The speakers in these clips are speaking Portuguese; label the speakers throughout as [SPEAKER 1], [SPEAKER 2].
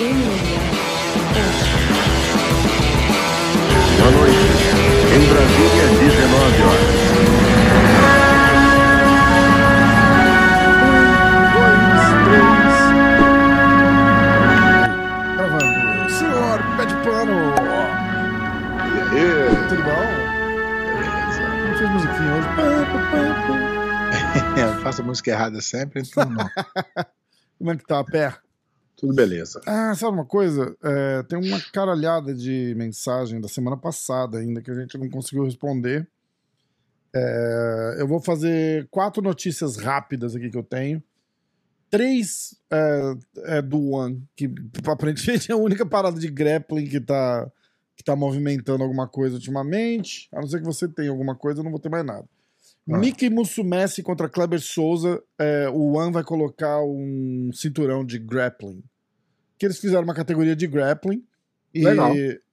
[SPEAKER 1] Boa noite. Em Brasília, 19 horas.
[SPEAKER 2] Gravando. Senhor Pé de Pano.
[SPEAKER 3] E aí?
[SPEAKER 2] Tudo bom?
[SPEAKER 3] Beleza.
[SPEAKER 2] Não fez musiquinha hoje.
[SPEAKER 3] Eu faço a música errada sempre, então não.
[SPEAKER 2] Como é que tá pé?
[SPEAKER 3] Tudo beleza.
[SPEAKER 2] Ah, sabe uma coisa? É, tem uma caralhada de mensagem da semana passada ainda que a gente não conseguiu responder. É, eu vou fazer quatro notícias rápidas aqui que eu tenho. Três é, é do One, que aparentemente é a única parada de grappling que tá, que tá movimentando alguma coisa ultimamente. A não ser que você tenha alguma coisa, eu não vou ter mais nada.
[SPEAKER 3] Ah.
[SPEAKER 2] Mickey Musumeci contra Kleber Souza. é, o One vai colocar um cinturão de grappling. Que eles fizeram uma categoria de grappling. E,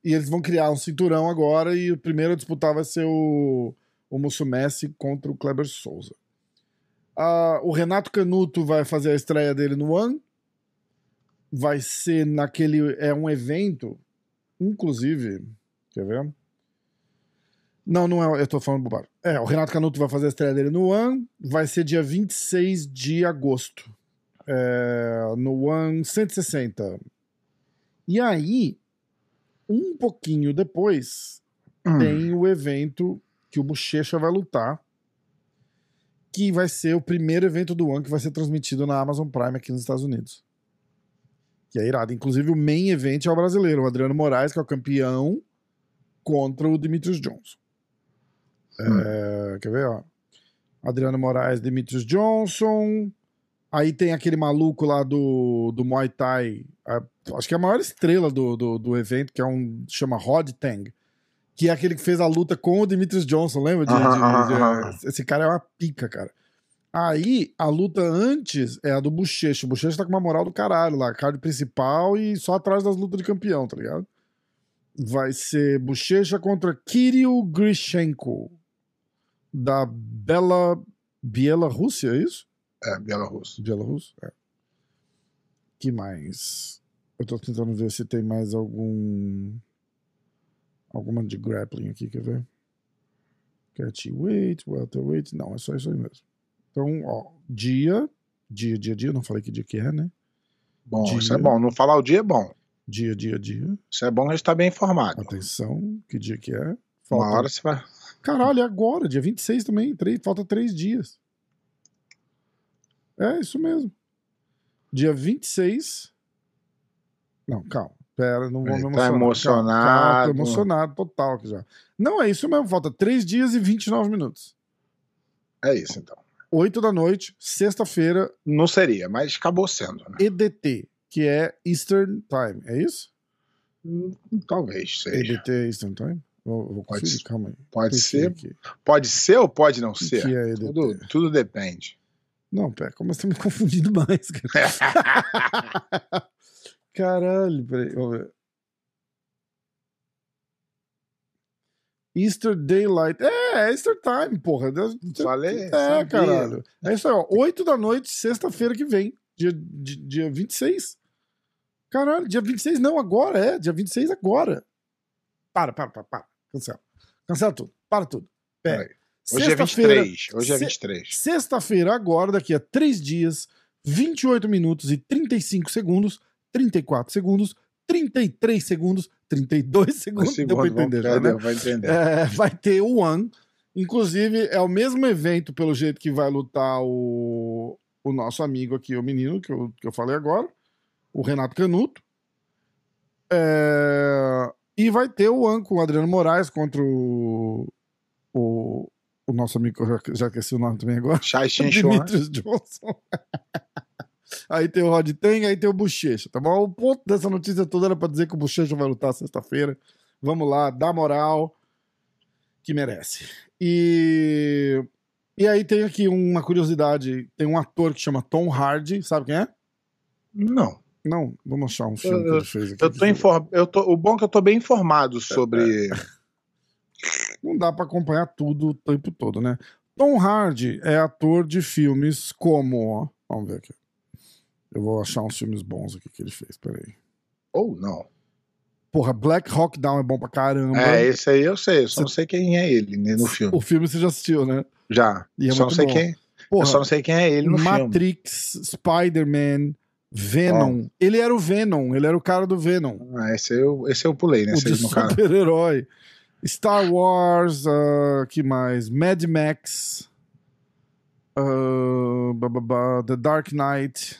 [SPEAKER 2] e eles vão criar um cinturão agora. E o primeiro a disputar vai ser o, o Musumeci contra o Kleber Souza. Ah, o Renato Canuto vai fazer a estreia dele no One. Vai ser naquele. É um evento. Inclusive. Quer ver? Não, não é. Eu tô falando bobagem. É, o Renato Canuto vai fazer a estreia dele no One. Vai ser dia 26 de agosto. É, no One 160. E aí, um pouquinho depois,
[SPEAKER 3] Hum.
[SPEAKER 2] tem o evento que o Bochecha vai lutar. Que vai ser o primeiro evento do One que vai ser transmitido na Amazon Prime aqui nos Estados Unidos. Que é irado. Inclusive, o main event é o brasileiro, o Adriano Moraes, que é o campeão, contra o Demetrius Johnson. É, quer ver, ó? Adriano Moraes, Demetrius Johnson. Aí tem aquele maluco lá do, do Muay Thai. a- acho que é a maior estrela do, do, do evento, que é um. chama Rod Tang. Que é aquele que fez a luta com o Demetrius Johnson, lembra? De- de- de-
[SPEAKER 3] aham.
[SPEAKER 2] Esse cara é uma pica, cara. Aí, a luta antes é a do Bochecha. O Bochecha tá com uma moral do caralho lá, card principal e só atrás das lutas de campeão, tá ligado? Vai ser Bochecha contra Kirill Grishenko, da Bela... Bielorrússia, é isso?
[SPEAKER 3] É, Bielorrusso.
[SPEAKER 2] Bielorrusso? É. que mais? Eu tô tentando ver se tem mais algum... Alguma de grappling aqui, quer ver? Catchweight, welterweight, não, é só isso aí mesmo. Então, ó, dia, dia, dia, dia, não falei que dia que é, né?
[SPEAKER 3] Bom,
[SPEAKER 2] Dia.
[SPEAKER 3] isso é bom. Não falar o dia é bom.
[SPEAKER 2] Dia, dia, dia.
[SPEAKER 3] Isso é bom a gente estar bem informado.
[SPEAKER 2] Atenção, que dia que é?
[SPEAKER 3] Uma
[SPEAKER 2] Falta...
[SPEAKER 3] hora você vai.
[SPEAKER 2] Caralho, é agora, dia 26 também, três, falta três dias. É, isso mesmo. Dia 26. Não, calma. Pera, não vou
[SPEAKER 3] Ele
[SPEAKER 2] me
[SPEAKER 3] tá
[SPEAKER 2] emocionar. Calma, calma,
[SPEAKER 3] emocionado.
[SPEAKER 2] tô emocionado total aqui já. Não, é isso mesmo, falta três dias e 29 minutos.
[SPEAKER 3] É isso, então.
[SPEAKER 2] 8 da noite, sexta-feira,
[SPEAKER 3] Não seria, mas acabou sendo, né?
[SPEAKER 2] EDT, que é Eastern Time, é isso?
[SPEAKER 3] Hum, Talvez seja.
[SPEAKER 2] EDT é Eastern Time? Vou, vou
[SPEAKER 3] Pode
[SPEAKER 2] calma aí.
[SPEAKER 3] Pode ser. Pode ser ou pode não ser?
[SPEAKER 2] é?
[SPEAKER 3] Tudo, tudo depende.
[SPEAKER 2] Não, pera, como você tá me confundindo mais, cara? Caralho, peraí, vamos ver. Easter Daylight. É, é Easter Time, porra. Deus-
[SPEAKER 3] Falei,
[SPEAKER 2] É,
[SPEAKER 3] sabia.
[SPEAKER 2] caralho. É isso aí, ó. 8 da noite, sexta-feira que vem. Dia, di- dia 26. Caralho, dia 26 não, agora é. Dia 26 agora. Para, para, para, para. Cancela. Cancela tudo. Para tudo. Pera.
[SPEAKER 3] Hoje é
[SPEAKER 2] Sexta-feira-
[SPEAKER 3] 23. Hoje é
[SPEAKER 2] se-
[SPEAKER 3] 23.
[SPEAKER 2] Sexta-feira, agora, daqui a 3 dias, 28 minutos e 35 segundos, 34 segundos, 33 segundos, 32 segundos. Deu pra entender, já,
[SPEAKER 3] vamos-
[SPEAKER 2] né?
[SPEAKER 3] Vai entender.
[SPEAKER 2] É, vai ter o One. Inclusive, é o mesmo evento, pelo jeito que vai lutar o, o nosso amigo aqui, o menino, que eu, que eu falei agora, o Renato Canuto. É, e vai ter o One com o Adriano Moraes contra o, o, o nosso amigo, que eu já, já esqueci o nome também agora.
[SPEAKER 3] Chai.
[SPEAKER 2] Demetrius Johnson. aí tem o Rod Tang, aí tem o Bochecha, tá bom? O ponto dessa notícia toda era pra dizer que o Bochecha vai lutar sexta-feira. Vamos lá, dá moral que merece. E e aí tem aqui uma curiosidade, tem um ator que chama Tom Hardy, sabe quem é?
[SPEAKER 3] Não.
[SPEAKER 2] Não, vamos achar um filme que
[SPEAKER 3] Eu-
[SPEAKER 2] ele fez aqui.
[SPEAKER 3] Eu tô inform... eu tô... O bom é que eu tô bem informado sobre.
[SPEAKER 2] Não dá pra acompanhar tudo o tempo todo, né? Tom Hardy é ator de filmes como. ó, Vamos ver aqui. Eu vou achar uns filmes bons aqui que ele fez, peraí.
[SPEAKER 3] Ou não.
[SPEAKER 2] Porra, Black Hawk Down é bom pra caramba.
[SPEAKER 3] É, esse aí eu sei, eu só
[SPEAKER 2] Você-
[SPEAKER 3] não sei quem é ele né, no filme.
[SPEAKER 2] O filme você já assistiu, né?
[SPEAKER 3] Já.
[SPEAKER 2] É
[SPEAKER 3] só não sei
[SPEAKER 2] bom.
[SPEAKER 3] quem.
[SPEAKER 2] Porra,
[SPEAKER 3] eu só não sei quem é ele no filme.
[SPEAKER 2] Matrix, Spider-Man, Venom. Ele era o Venom, ele era o cara do Venom.
[SPEAKER 3] Ah, esse eu, esse eu pulei, né?
[SPEAKER 2] o
[SPEAKER 3] Esse
[SPEAKER 2] de super-herói. Star Wars, ah, que mais? Mad Max. ah, ba, ba, ba, The Dark Knight.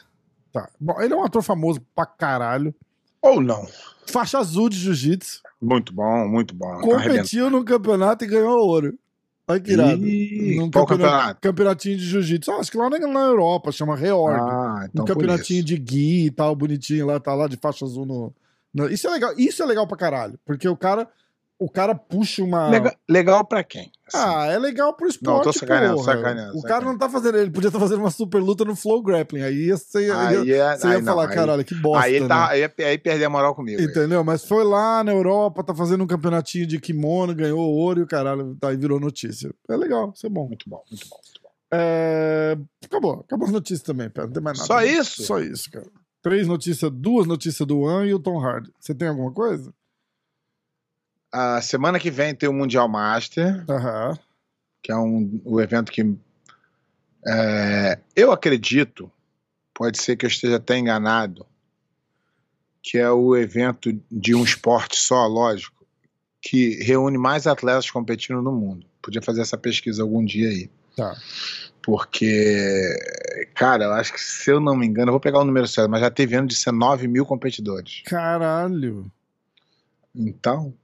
[SPEAKER 2] Tá. Bom, ele é um ator famoso pra caralho.
[SPEAKER 3] Ou não.
[SPEAKER 2] Faixa azul de jiu-jitsu.
[SPEAKER 3] Muito bom, muito bom. Tá.
[SPEAKER 2] Competiu no campeonato e ganhou ouro. Olha que irado. Num
[SPEAKER 3] qual
[SPEAKER 2] campeonato-
[SPEAKER 3] campeonato?
[SPEAKER 2] Campeonatinho de jiu-jitsu. Ah, acho que lá na, na Europa, chama Reorg.
[SPEAKER 3] Ah, então
[SPEAKER 2] um campeonatinho de gui e tal, bonitinho lá, tá lá de faixa azul no, no- Isso é legal, isso é legal pra caralho. Porque o cara, o cara puxa uma.
[SPEAKER 3] Legal, legal pra quem? Assim,
[SPEAKER 2] Ah, é legal pro esporte.
[SPEAKER 3] Não, tô sacaneando,
[SPEAKER 2] porra.
[SPEAKER 3] sacaneando,
[SPEAKER 2] O cara
[SPEAKER 3] sacaneando.
[SPEAKER 2] não tá fazendo. Ele podia estar fazendo uma super luta no Flow Grappling. Aí você ia,
[SPEAKER 3] aí é,
[SPEAKER 2] você ia
[SPEAKER 3] aí não,
[SPEAKER 2] falar,
[SPEAKER 3] aí-
[SPEAKER 2] caralho, que bosta.
[SPEAKER 3] Aí,
[SPEAKER 2] né?
[SPEAKER 3] tá, aí, aí perdeu a moral comigo.
[SPEAKER 2] Entendeu? Mas foi lá na Europa, tá fazendo um campeonatinho de kimono, ganhou ouro e o caralho, tá, aí virou notícia. É legal, isso é bom.
[SPEAKER 3] Muito bom, muito bom. Muito bom.
[SPEAKER 2] É, Acabou, acabou as notícias também, pera, não tem mais nada.
[SPEAKER 3] Só isso?
[SPEAKER 2] Só isso, cara. Três notícias, duas notícias do One e o Tom Hardy. Você tem alguma coisa?
[SPEAKER 3] A semana que vem tem o Mundial Master,
[SPEAKER 2] Aham.
[SPEAKER 3] que é um, o evento que é, eu acredito, pode ser que eu esteja até enganado, que é o evento de um esporte só, lógico, que reúne mais atletas competindo no mundo. Podia fazer essa pesquisa algum dia aí.
[SPEAKER 2] Tá.
[SPEAKER 3] Porque, cara, eu acho que se eu não me engano, eu vou pegar o número certo, mas já teve ano de ser 9 mil competidores.
[SPEAKER 2] Caralho.
[SPEAKER 3] Então,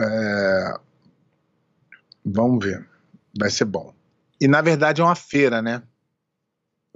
[SPEAKER 3] é, vamos ver. Vai ser bom. E na verdade é uma feira, né?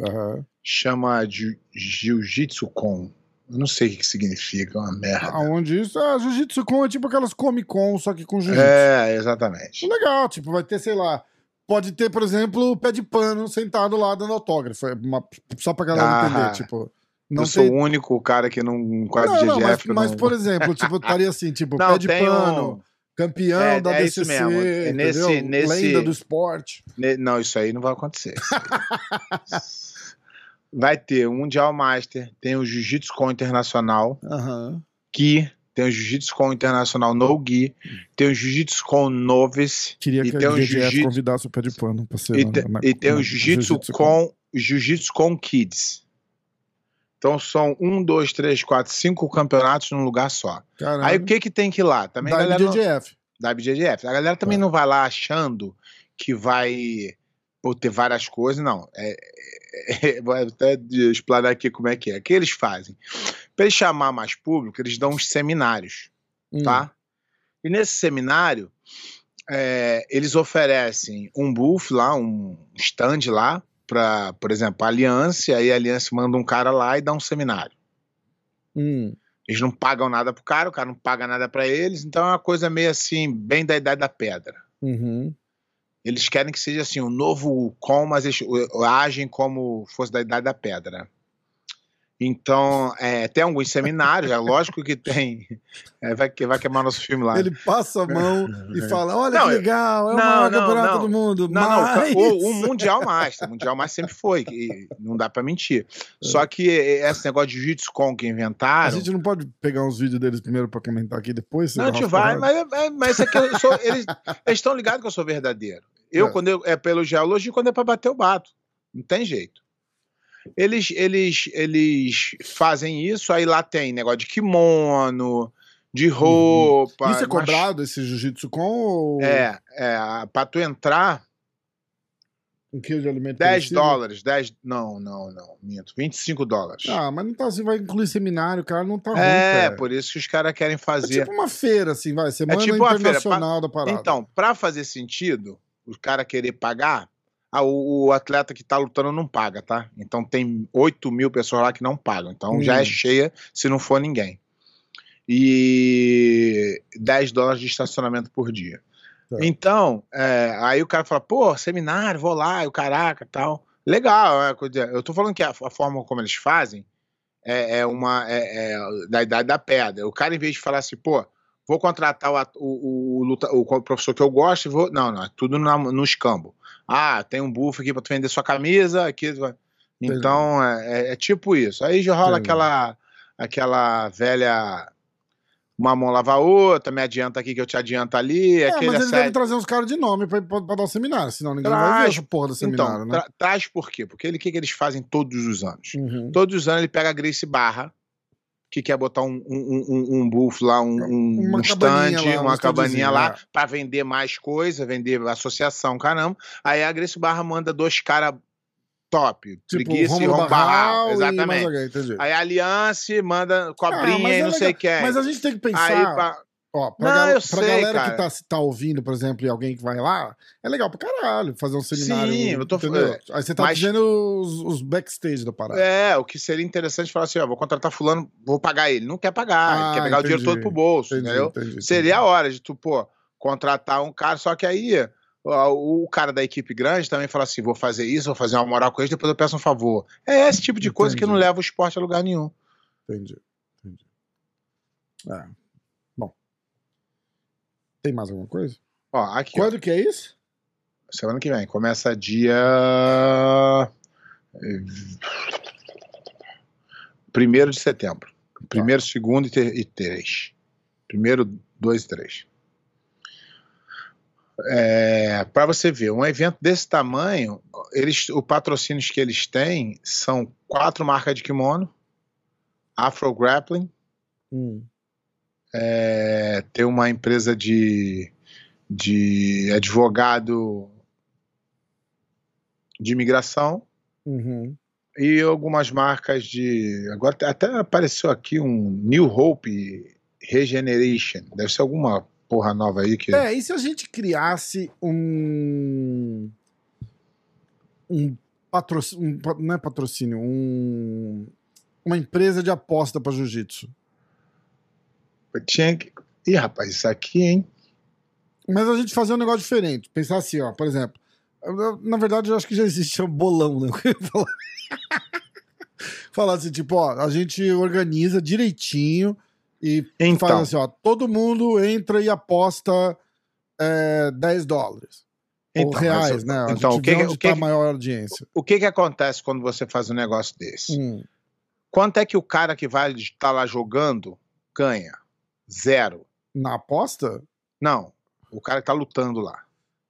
[SPEAKER 2] Aham.
[SPEAKER 3] Chama Jiu- Jiu-Jitsu Con. Eu não sei o que significa, é uma merda.
[SPEAKER 2] Aonde isso? Ah, Jiu-Jitsu Con é tipo aquelas Comic Con, só que com Jiu-Jitsu.
[SPEAKER 3] É, exatamente.
[SPEAKER 2] Legal, tipo, vai ter, sei lá. Pode ter, por exemplo, o pé de pano sentado lá dando autógrafo. É uma- só pra galera
[SPEAKER 3] Ah,
[SPEAKER 2] entender, tipo. Não
[SPEAKER 3] eu sou
[SPEAKER 2] tem.
[SPEAKER 3] o único cara que não quase
[SPEAKER 2] Não, não, mas,
[SPEAKER 3] GGF.
[SPEAKER 2] mas,
[SPEAKER 3] não...
[SPEAKER 2] por exemplo, tipo, estaria assim, tipo,
[SPEAKER 3] Não,
[SPEAKER 2] pé de pano,
[SPEAKER 3] um-
[SPEAKER 2] campeão
[SPEAKER 3] É,
[SPEAKER 2] da
[SPEAKER 3] é isso
[SPEAKER 2] DCC,
[SPEAKER 3] mesmo. É nesse- nesse-
[SPEAKER 2] lenda do esporte.
[SPEAKER 3] Ne- Não, isso aí não vai acontecer. vai ter o Mundial Master, tem o Jiu-Jitsu Con Internacional,
[SPEAKER 2] Aham.
[SPEAKER 3] Gi, tem o Jiu-Jitsu Com Internacional No Gi, tem o Jiu-Jitsu Com Novice
[SPEAKER 2] Queria
[SPEAKER 3] E
[SPEAKER 2] que
[SPEAKER 3] tem
[SPEAKER 2] a
[SPEAKER 3] jiu-jitsu-
[SPEAKER 2] convidasse o pé de pano pra ser
[SPEAKER 3] e,
[SPEAKER 2] na- na-
[SPEAKER 3] e tem
[SPEAKER 2] na-
[SPEAKER 3] o Jiu-Jitsu
[SPEAKER 2] Jiu-Jitsu
[SPEAKER 3] Com Jiu-Jitsu Com Kids. Então são um, dois, três, quatro, cinco campeonatos num lugar só.
[SPEAKER 2] Caralho.
[SPEAKER 3] Aí o que que tem que ir lá? Também
[SPEAKER 2] da
[SPEAKER 3] galera não- da BJJF. A galera também
[SPEAKER 2] Tá.
[SPEAKER 3] não vai lá achando que vai pô, ter várias coisas, não. É, é, é, vou até explanar aqui como é que é. O que eles fazem? Para eles chamar mais público, eles dão uns seminários,
[SPEAKER 2] Hum.
[SPEAKER 3] tá? E nesse seminário, é, eles oferecem um booth lá, um stand lá, para, por exemplo, a Aliança, e aí a Aliança manda um cara lá e dá um seminário.
[SPEAKER 2] Hum.
[SPEAKER 3] Eles não pagam nada pro cara, o cara não paga nada para eles, então é uma coisa meio assim, bem da idade da pedra.
[SPEAKER 2] Uhum.
[SPEAKER 3] Eles querem que seja assim, um novo com, mas eles agem como fosse da idade da pedra. Então, é, tem alguns seminários, é lógico que tem. é, vai, que- vai queimar nosso filme lá.
[SPEAKER 2] Ele passa a mão e fala: Olha
[SPEAKER 3] Não,
[SPEAKER 2] que legal, é o
[SPEAKER 3] não,
[SPEAKER 2] maior
[SPEAKER 3] não,
[SPEAKER 2] campeonato
[SPEAKER 3] não.
[SPEAKER 2] do mundo.
[SPEAKER 3] Não, não,
[SPEAKER 2] mas...
[SPEAKER 3] o, o Mundial Master. O Mundial Master sempre foi, e não dá pra mentir. Só que esse negócio de Jiu-Jitsu com que
[SPEAKER 2] A
[SPEAKER 3] inventaram.
[SPEAKER 2] gente não pode pegar uns vídeos deles primeiro pra comentar aqui depois?
[SPEAKER 3] Não, a gente vai, mas, mas, mas isso aqui eu sou, eles estão ligados que eu sou verdadeiro. Eu,
[SPEAKER 2] É.
[SPEAKER 3] quando eu, é pelo geologia, quando é pra bater, eu bato. Não tem jeito. Eles, eles, eles fazem isso, aí lá tem negócio de kimono, de roupa.
[SPEAKER 2] Uhum. Isso é
[SPEAKER 3] mas-
[SPEAKER 2] cobrado, esse jiu-jitsu com ou
[SPEAKER 3] É, é, pra tu entrar,
[SPEAKER 2] um quilo de alimento
[SPEAKER 3] 10
[SPEAKER 2] perecível?
[SPEAKER 3] dólares, 10. Não, não, não, minto. 25 dólares.
[SPEAKER 2] Ah, mas não tá assim, vai incluir seminário, cara, não tá ruim,
[SPEAKER 3] é,
[SPEAKER 2] cara.
[SPEAKER 3] por isso que os caras querem
[SPEAKER 2] É
[SPEAKER 3] fazer.
[SPEAKER 2] tipo uma feira, assim, vai, semana
[SPEAKER 3] tipo uma feira,
[SPEAKER 2] internacional da parada.
[SPEAKER 3] Então, pra fazer sentido, o cara querer pagar, ah, o, o atleta que tá lutando não paga, tá? Então tem 8 mil pessoas lá que não pagam. Então
[SPEAKER 2] Hum.
[SPEAKER 3] já é cheia se não for ninguém. E 10 dólares de estacionamento por dia.
[SPEAKER 2] Tá.
[SPEAKER 3] Então, é, aí o cara fala, pô, seminário, vou lá, e o caraca tal. Legal, é, eu tô falando que a, a forma como eles fazem é, é uma é, é da idade da pedra. O cara, em vez de falar assim, pô, vou contratar o, o, o, o professor que eu gosto, e vou. Não, não, é tudo na- no escambo. Ah, tem um buff aqui pra tu vender sua camisa, aqui. vai- Então, é, é- é tipo isso. Aí já rola
[SPEAKER 2] Entendi.
[SPEAKER 3] aquela, aquela velha. Uma mão lava a outra, me adianta aqui que eu te adianto ali.
[SPEAKER 2] É, mas eles
[SPEAKER 3] assédio-
[SPEAKER 2] devem trazer uns caras de nome pra, pra, pra dar o seminário, senão ninguém vai
[SPEAKER 3] Traz.
[SPEAKER 2] ver essa porra do seminário,
[SPEAKER 3] Então,
[SPEAKER 2] né?
[SPEAKER 3] tra- traz por quê? Porque ele, o que, que eles fazem todos os anos?
[SPEAKER 2] Uhum.
[SPEAKER 3] Todos os anos ele pega a Grace Barra, que quer botar um, um, um, um booth lá, um, um,
[SPEAKER 2] Uma
[SPEAKER 3] um
[SPEAKER 2] cabaninha
[SPEAKER 3] stand,
[SPEAKER 2] lá, um
[SPEAKER 3] uma cabaninha lá,
[SPEAKER 2] é.
[SPEAKER 3] pra vender mais coisa, vender associação, caramba. Aí a Grace Barra manda dois caras top,
[SPEAKER 2] Tipo,
[SPEAKER 3] preguiça e
[SPEAKER 2] Romulo Barral e mais
[SPEAKER 3] Exatamente.
[SPEAKER 2] alguém, entendi.
[SPEAKER 3] Aí a Aliança manda
[SPEAKER 2] Ah,
[SPEAKER 3] cobrinha
[SPEAKER 2] mas
[SPEAKER 3] e
[SPEAKER 2] é
[SPEAKER 3] não sei
[SPEAKER 2] legal.
[SPEAKER 3] quem.
[SPEAKER 2] Mas a gente tem que
[SPEAKER 3] Aí
[SPEAKER 2] pensar,
[SPEAKER 3] pra-
[SPEAKER 2] ó, pra,
[SPEAKER 3] Não,
[SPEAKER 2] gal- pra
[SPEAKER 3] sei,
[SPEAKER 2] galera
[SPEAKER 3] cara.
[SPEAKER 2] que tá, tá ouvindo, por exemplo, e alguém que vai lá, é legal pra caralho fazer um seminário.
[SPEAKER 3] Sim, eu tô
[SPEAKER 2] entendeu?
[SPEAKER 3] falando-
[SPEAKER 2] Aí você tá
[SPEAKER 3] mas-
[SPEAKER 2] dizendo os, os backstage da parada.
[SPEAKER 3] É, o que seria interessante falar assim, ó, vou contratar fulano, vou pagar ele. Não quer pagar, ele
[SPEAKER 2] Ah,
[SPEAKER 3] quer pegar o dinheiro
[SPEAKER 2] entendi.
[SPEAKER 3] todo pro bolso,
[SPEAKER 2] Entendi,
[SPEAKER 3] entendeu?
[SPEAKER 2] entendi, entendi.
[SPEAKER 3] Seria a hora de tu, pô, contratar um cara, só que aí o cara da equipe grande também fala assim: vou fazer isso, vou fazer uma moral com eles, depois eu peço um favor. É esse tipo de coisa que
[SPEAKER 2] Entendi.
[SPEAKER 3] não leva o esporte a lugar nenhum.
[SPEAKER 2] Entendi. entendi. É. Tem mais alguma coisa?
[SPEAKER 3] Ó, aqui, ó,
[SPEAKER 2] Quando que é isso?
[SPEAKER 3] semana que vem, começa dia. Primeiro de setembro. Primeiro, segundo e, ter- e três. Primeiro, dois e três. É, para você ver, um evento desse tamanho, eles, o patrocínios que eles têm são quatro marcas de kimono, Afro Grappling,
[SPEAKER 2] Hum.
[SPEAKER 3] É, tem uma empresa de, de advogado de imigração
[SPEAKER 2] Uhum.
[SPEAKER 3] e algumas marcas de. Agora até apareceu aqui um New Hope Regeneration. Deve ser alguma porra nova aí que.
[SPEAKER 2] É, e se a gente criasse um. Um patrocínio. Um, não é patrocínio, um. Uma empresa de aposta pra jiu-jitsu.
[SPEAKER 3] Tinha que. Ih, rapaz, isso aqui, hein?
[SPEAKER 2] Mas a gente fazer um negócio diferente. Pensar assim, ó, por exemplo. eu- Na verdade, eu acho que já existe um bolão, né? Eu falar. Assim, tipo, ó, a gente organiza direitinho e
[SPEAKER 3] Então,
[SPEAKER 2] faz assim, ó, todo mundo entra e aposta é, 10 dólares. ou
[SPEAKER 3] então,
[SPEAKER 2] reais,
[SPEAKER 3] mas-
[SPEAKER 2] né? A
[SPEAKER 3] Então, o que, o, que,
[SPEAKER 2] tá a maior audiência.
[SPEAKER 3] o que que acontece quando você faz um negócio desse?
[SPEAKER 2] Hum,
[SPEAKER 3] Quanto é que o cara que vai estar lá jogando ganha? Zero.
[SPEAKER 2] na aposta?
[SPEAKER 3] Não. O cara que tá lutando lá.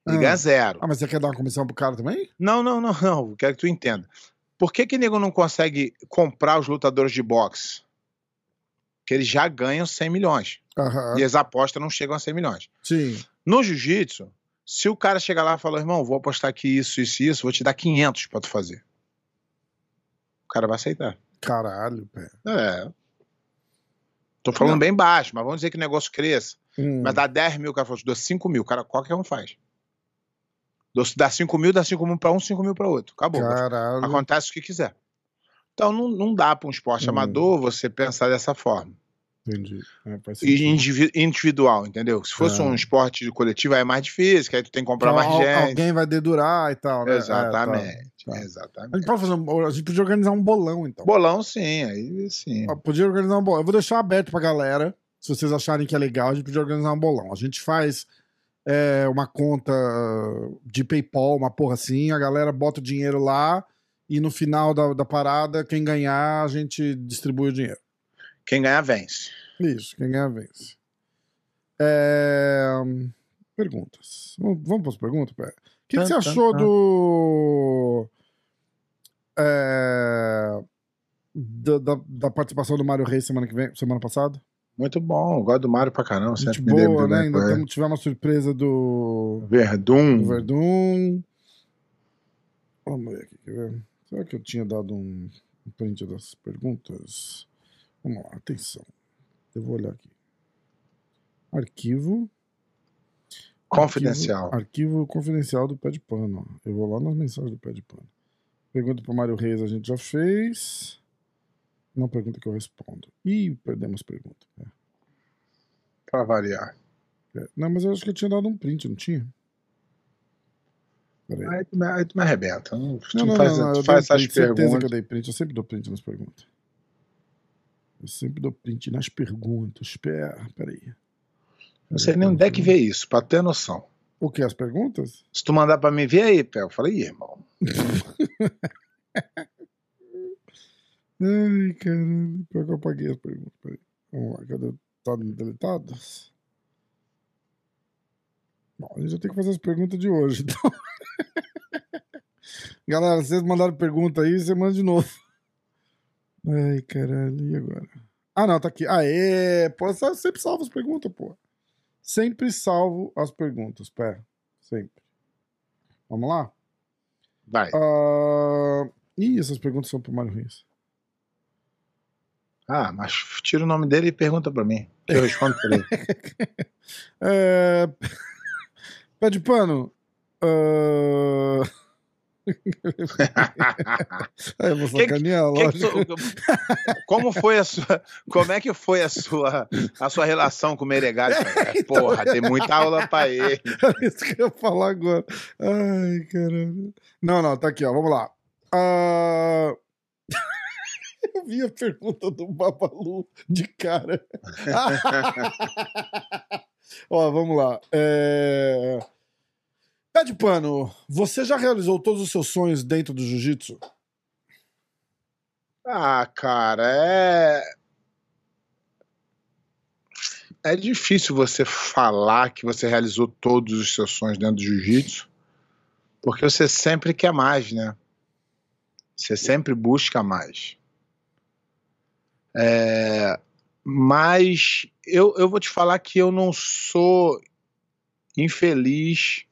[SPEAKER 3] Ele
[SPEAKER 2] Ah.
[SPEAKER 3] ganha zero.
[SPEAKER 2] Ah, mas você quer dar uma comissão pro cara também?
[SPEAKER 3] Não, não, não, não. Quero que tu entenda. Por que que nego não consegue comprar os lutadores de boxe? Que eles já ganham 100 milhões.
[SPEAKER 2] Aham.
[SPEAKER 3] E as apostas não chegam a 100 milhões.
[SPEAKER 2] Sim.
[SPEAKER 3] No jiu-jitsu, se o cara chegar lá e falar, irmão, vou apostar aqui isso, isso e isso, vou te dar 500 pra tu fazer. O cara vai aceitar.
[SPEAKER 2] Caralho, pé.
[SPEAKER 3] É. Tô falando
[SPEAKER 2] Não.
[SPEAKER 3] bem baixo, mas vamos dizer que o negócio cresça.
[SPEAKER 2] Hum.
[SPEAKER 3] Mas dá 10 mil, o cara falou, dou 5 mil. Cara, qualquer um faz. Dá 5 mil, dá 5 mil pra um, 5 mil pra outro. Acabou.
[SPEAKER 2] Caralho.
[SPEAKER 3] Acontece o que quiser. Então não, não dá para um esporte
[SPEAKER 2] Hum.
[SPEAKER 3] amador você pensar dessa forma.
[SPEAKER 2] Entendi. É,
[SPEAKER 3] E indivi- individual, entendeu? Se fosse
[SPEAKER 2] Ah.
[SPEAKER 3] um esporte coletivo, é mais difícil, aí tu tem que comprar
[SPEAKER 2] Então,
[SPEAKER 3] mais
[SPEAKER 2] al-
[SPEAKER 3] gente.
[SPEAKER 2] Alguém vai dedurar e tal, né?
[SPEAKER 3] Exatamente.
[SPEAKER 2] É, tá, tá. A
[SPEAKER 3] Exatamente.
[SPEAKER 2] gente, pode fazer um- a gente podia organizar um bolão, então.
[SPEAKER 3] Bolão, sim, aí sim.
[SPEAKER 2] Ah, Podia organizar um bolão. Eu vou deixar aberto pra galera. Se vocês acharem que é legal, a gente podia organizar um bolão. A gente faz é, uma conta de PayPal, uma porra assim, a galera bota o dinheiro lá e no final da, da parada, quem ganhar, a gente distribui o dinheiro.
[SPEAKER 3] Quem ganhar, vence.
[SPEAKER 2] Isso, quem ganhar vence. É, Perguntas. Vamos vamos para as perguntas? O que, que você achou do. é, Da, da, da participação do Mário Reis semana que vem, semana passada?
[SPEAKER 3] Muito bom. Gosto do Mário pra caramba.
[SPEAKER 2] Gente
[SPEAKER 3] Sempre
[SPEAKER 2] boa, né?
[SPEAKER 3] bem
[SPEAKER 2] Ainda
[SPEAKER 3] ele.
[SPEAKER 2] tamo- tivemos uma surpresa do,
[SPEAKER 3] Verdun.
[SPEAKER 2] do Verdun. Vamos ver aqui, quer ver? Será que eu tinha dado um print das perguntas? Vamos lá, atenção. Eu vou olhar aqui. Arquivo.
[SPEAKER 3] Confidencial.
[SPEAKER 2] Arquivo, arquivo confidencial do pé de pano. Eu vou lá nas mensagens do pé de pano. Pergunta pro Mário Reis a gente já fez. Não pergunta que eu respondo. Ih, perdemos pergunta. É.
[SPEAKER 3] Pra variar.
[SPEAKER 2] É, Não, mas eu acho que eu tinha dado um print, não tinha? Peraí.
[SPEAKER 3] Aí tu me, aí tu me arrebenta. Não, tu
[SPEAKER 2] Não, não,
[SPEAKER 3] faz,
[SPEAKER 2] não, não, eu
[SPEAKER 3] faz essas
[SPEAKER 2] print, certeza que eu
[SPEAKER 3] perguntas.
[SPEAKER 2] dei print. Eu sempre dou print nas perguntas. Eu sempre dou print nas perguntas. Pera, peraí.
[SPEAKER 3] Não sei nem onde é que vê isso, pra ter noção.
[SPEAKER 2] O que? As perguntas?
[SPEAKER 3] Se tu mandar pra mim, vê aí, Pé. Eu falei, irmão.
[SPEAKER 2] Ai, caralho. Pior que eu apaguei as perguntas. Peraí. Vamos lá, cadê? Tá deletadas? Bom, a gente já tem que fazer as perguntas de hoje, então. Galera, vocês mandaram pergunta aí, você manda de novo. Ai, caralho, e agora? Ah, não, tá aqui. Aê! Pô, eu sempre salvo as perguntas, pô. Sempre salvo as perguntas, pera. Sempre. Vamos lá?
[SPEAKER 3] Vai.
[SPEAKER 2] Ah, Ih, essas perguntas são pro Mário Ruiz.
[SPEAKER 3] Ah, mas tira o nome dele e pergunta pra mim. Eu respondo pra ele.
[SPEAKER 2] É... Pé de pano. ah, Aí eu vou sacanear, lógico.
[SPEAKER 3] como foi a sua. Como é que foi a sua, a sua relação com o Meregari? Porra, tem muita aula pra ele.
[SPEAKER 2] Era isso que eu ia falar agora. Ai, caramba. Não, não, tá aqui, ó. Vamos lá. Ah, Eu vi a pergunta do Babalu de cara. ó, vamos lá. É... Pé de pano, você já realizou todos os seus sonhos dentro do jiu-jitsu?
[SPEAKER 3] Ah, cara, é. É difícil você falar que você realizou todos os seus sonhos dentro do jiu-jitsu, porque você sempre quer mais, né? Você sempre busca mais. É, Mas eu, eu vou te falar que eu não sou infeliz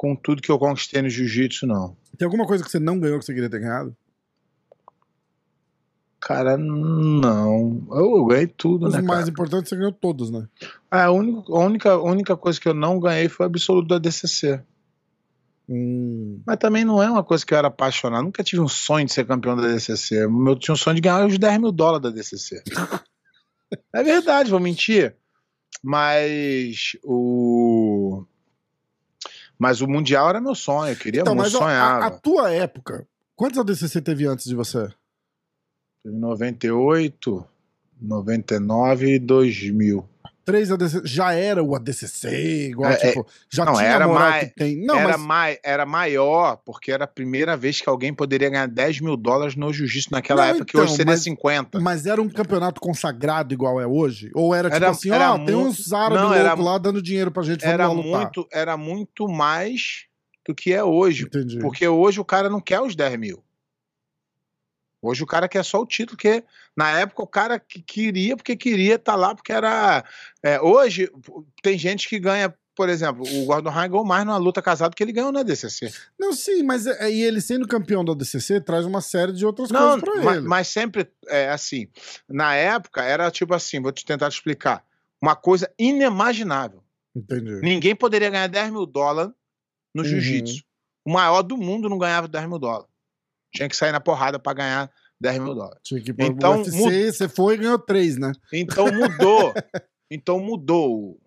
[SPEAKER 3] com tudo que eu conquistei no jiu-jitsu, não.
[SPEAKER 2] Tem alguma coisa que você não ganhou que você queria ter ganhado?
[SPEAKER 3] Cara, não. Eu, eu ganhei tudo,
[SPEAKER 2] Os
[SPEAKER 3] né,
[SPEAKER 2] mais
[SPEAKER 3] cara?
[SPEAKER 2] importantes você ganhou todos, né?
[SPEAKER 3] A única, a única, a única coisa que eu não ganhei foi o absoluto da DCC.
[SPEAKER 2] Hum.
[SPEAKER 3] Mas também não é uma coisa que eu era apaixonado. Nunca tive um sonho de ser campeão da DCC. Eu tinha um sonho de ganhar os 10 mil dólares da DCC. é verdade, vou mentir. Mas o. Mas o Mundial era meu sonho. Eu queria
[SPEAKER 2] Então,
[SPEAKER 3] muito,
[SPEAKER 2] mas
[SPEAKER 3] sonhava.
[SPEAKER 2] a, a tua época, quantos ADCC teve antes de você?
[SPEAKER 3] Teve 98, 99 e 2000.
[SPEAKER 2] Três ADCC, já era o ADCC, igual,
[SPEAKER 3] É,
[SPEAKER 2] tipo, já
[SPEAKER 3] não,
[SPEAKER 2] tinha
[SPEAKER 3] era mais-
[SPEAKER 2] que tem. Não,
[SPEAKER 3] era,
[SPEAKER 2] mas,
[SPEAKER 3] mai, era maior, porque era a primeira vez que alguém poderia ganhar 10 mil dólares no jiu-jitsu naquela
[SPEAKER 2] Não,
[SPEAKER 3] época, que hoje
[SPEAKER 2] então,
[SPEAKER 3] seria
[SPEAKER 2] mas-
[SPEAKER 3] 50.
[SPEAKER 2] mas era um campeonato consagrado igual é hoje? Ou era tipo
[SPEAKER 3] Era-
[SPEAKER 2] assim,
[SPEAKER 3] era
[SPEAKER 2] ó, tem
[SPEAKER 3] mu-
[SPEAKER 2] uns árabes
[SPEAKER 3] Não, era-
[SPEAKER 2] lá dando dinheiro pra gente,
[SPEAKER 3] Era muito, era muito mais do que é hoje.
[SPEAKER 2] Entendi.
[SPEAKER 3] Porque hoje o cara não quer os 10 mil. Hoje o cara quer só o título, que na época o cara que queria, porque queria estar lá, porque era. é, hoje tem gente que ganha, por exemplo, o Gordon Ryan ganhou mais numa luta casado que ele ganhou na DCC.
[SPEAKER 2] Não, sim, mas é- e ele sendo campeão do ADCC traz uma série de outras
[SPEAKER 3] Não,
[SPEAKER 2] coisas pra
[SPEAKER 3] ma-
[SPEAKER 2] ele.
[SPEAKER 3] mas, sempre é assim. Na época era tipo assim, vou te tentar te explicar. Uma coisa inimaginável.
[SPEAKER 2] Entendi.
[SPEAKER 3] Ninguém poderia ganhar 10 mil dólares no
[SPEAKER 2] Uhum.
[SPEAKER 3] jiu-jitsu. O maior do mundo não ganhava 10 mil dólares. Tinha que sair na porrada para ganhar 10 mil dólares.
[SPEAKER 2] Tinha que ir
[SPEAKER 3] Então,
[SPEAKER 2] UFC,
[SPEAKER 3] mu-
[SPEAKER 2] você foi e ganhou três, né?
[SPEAKER 3] Então mudou. então mudou.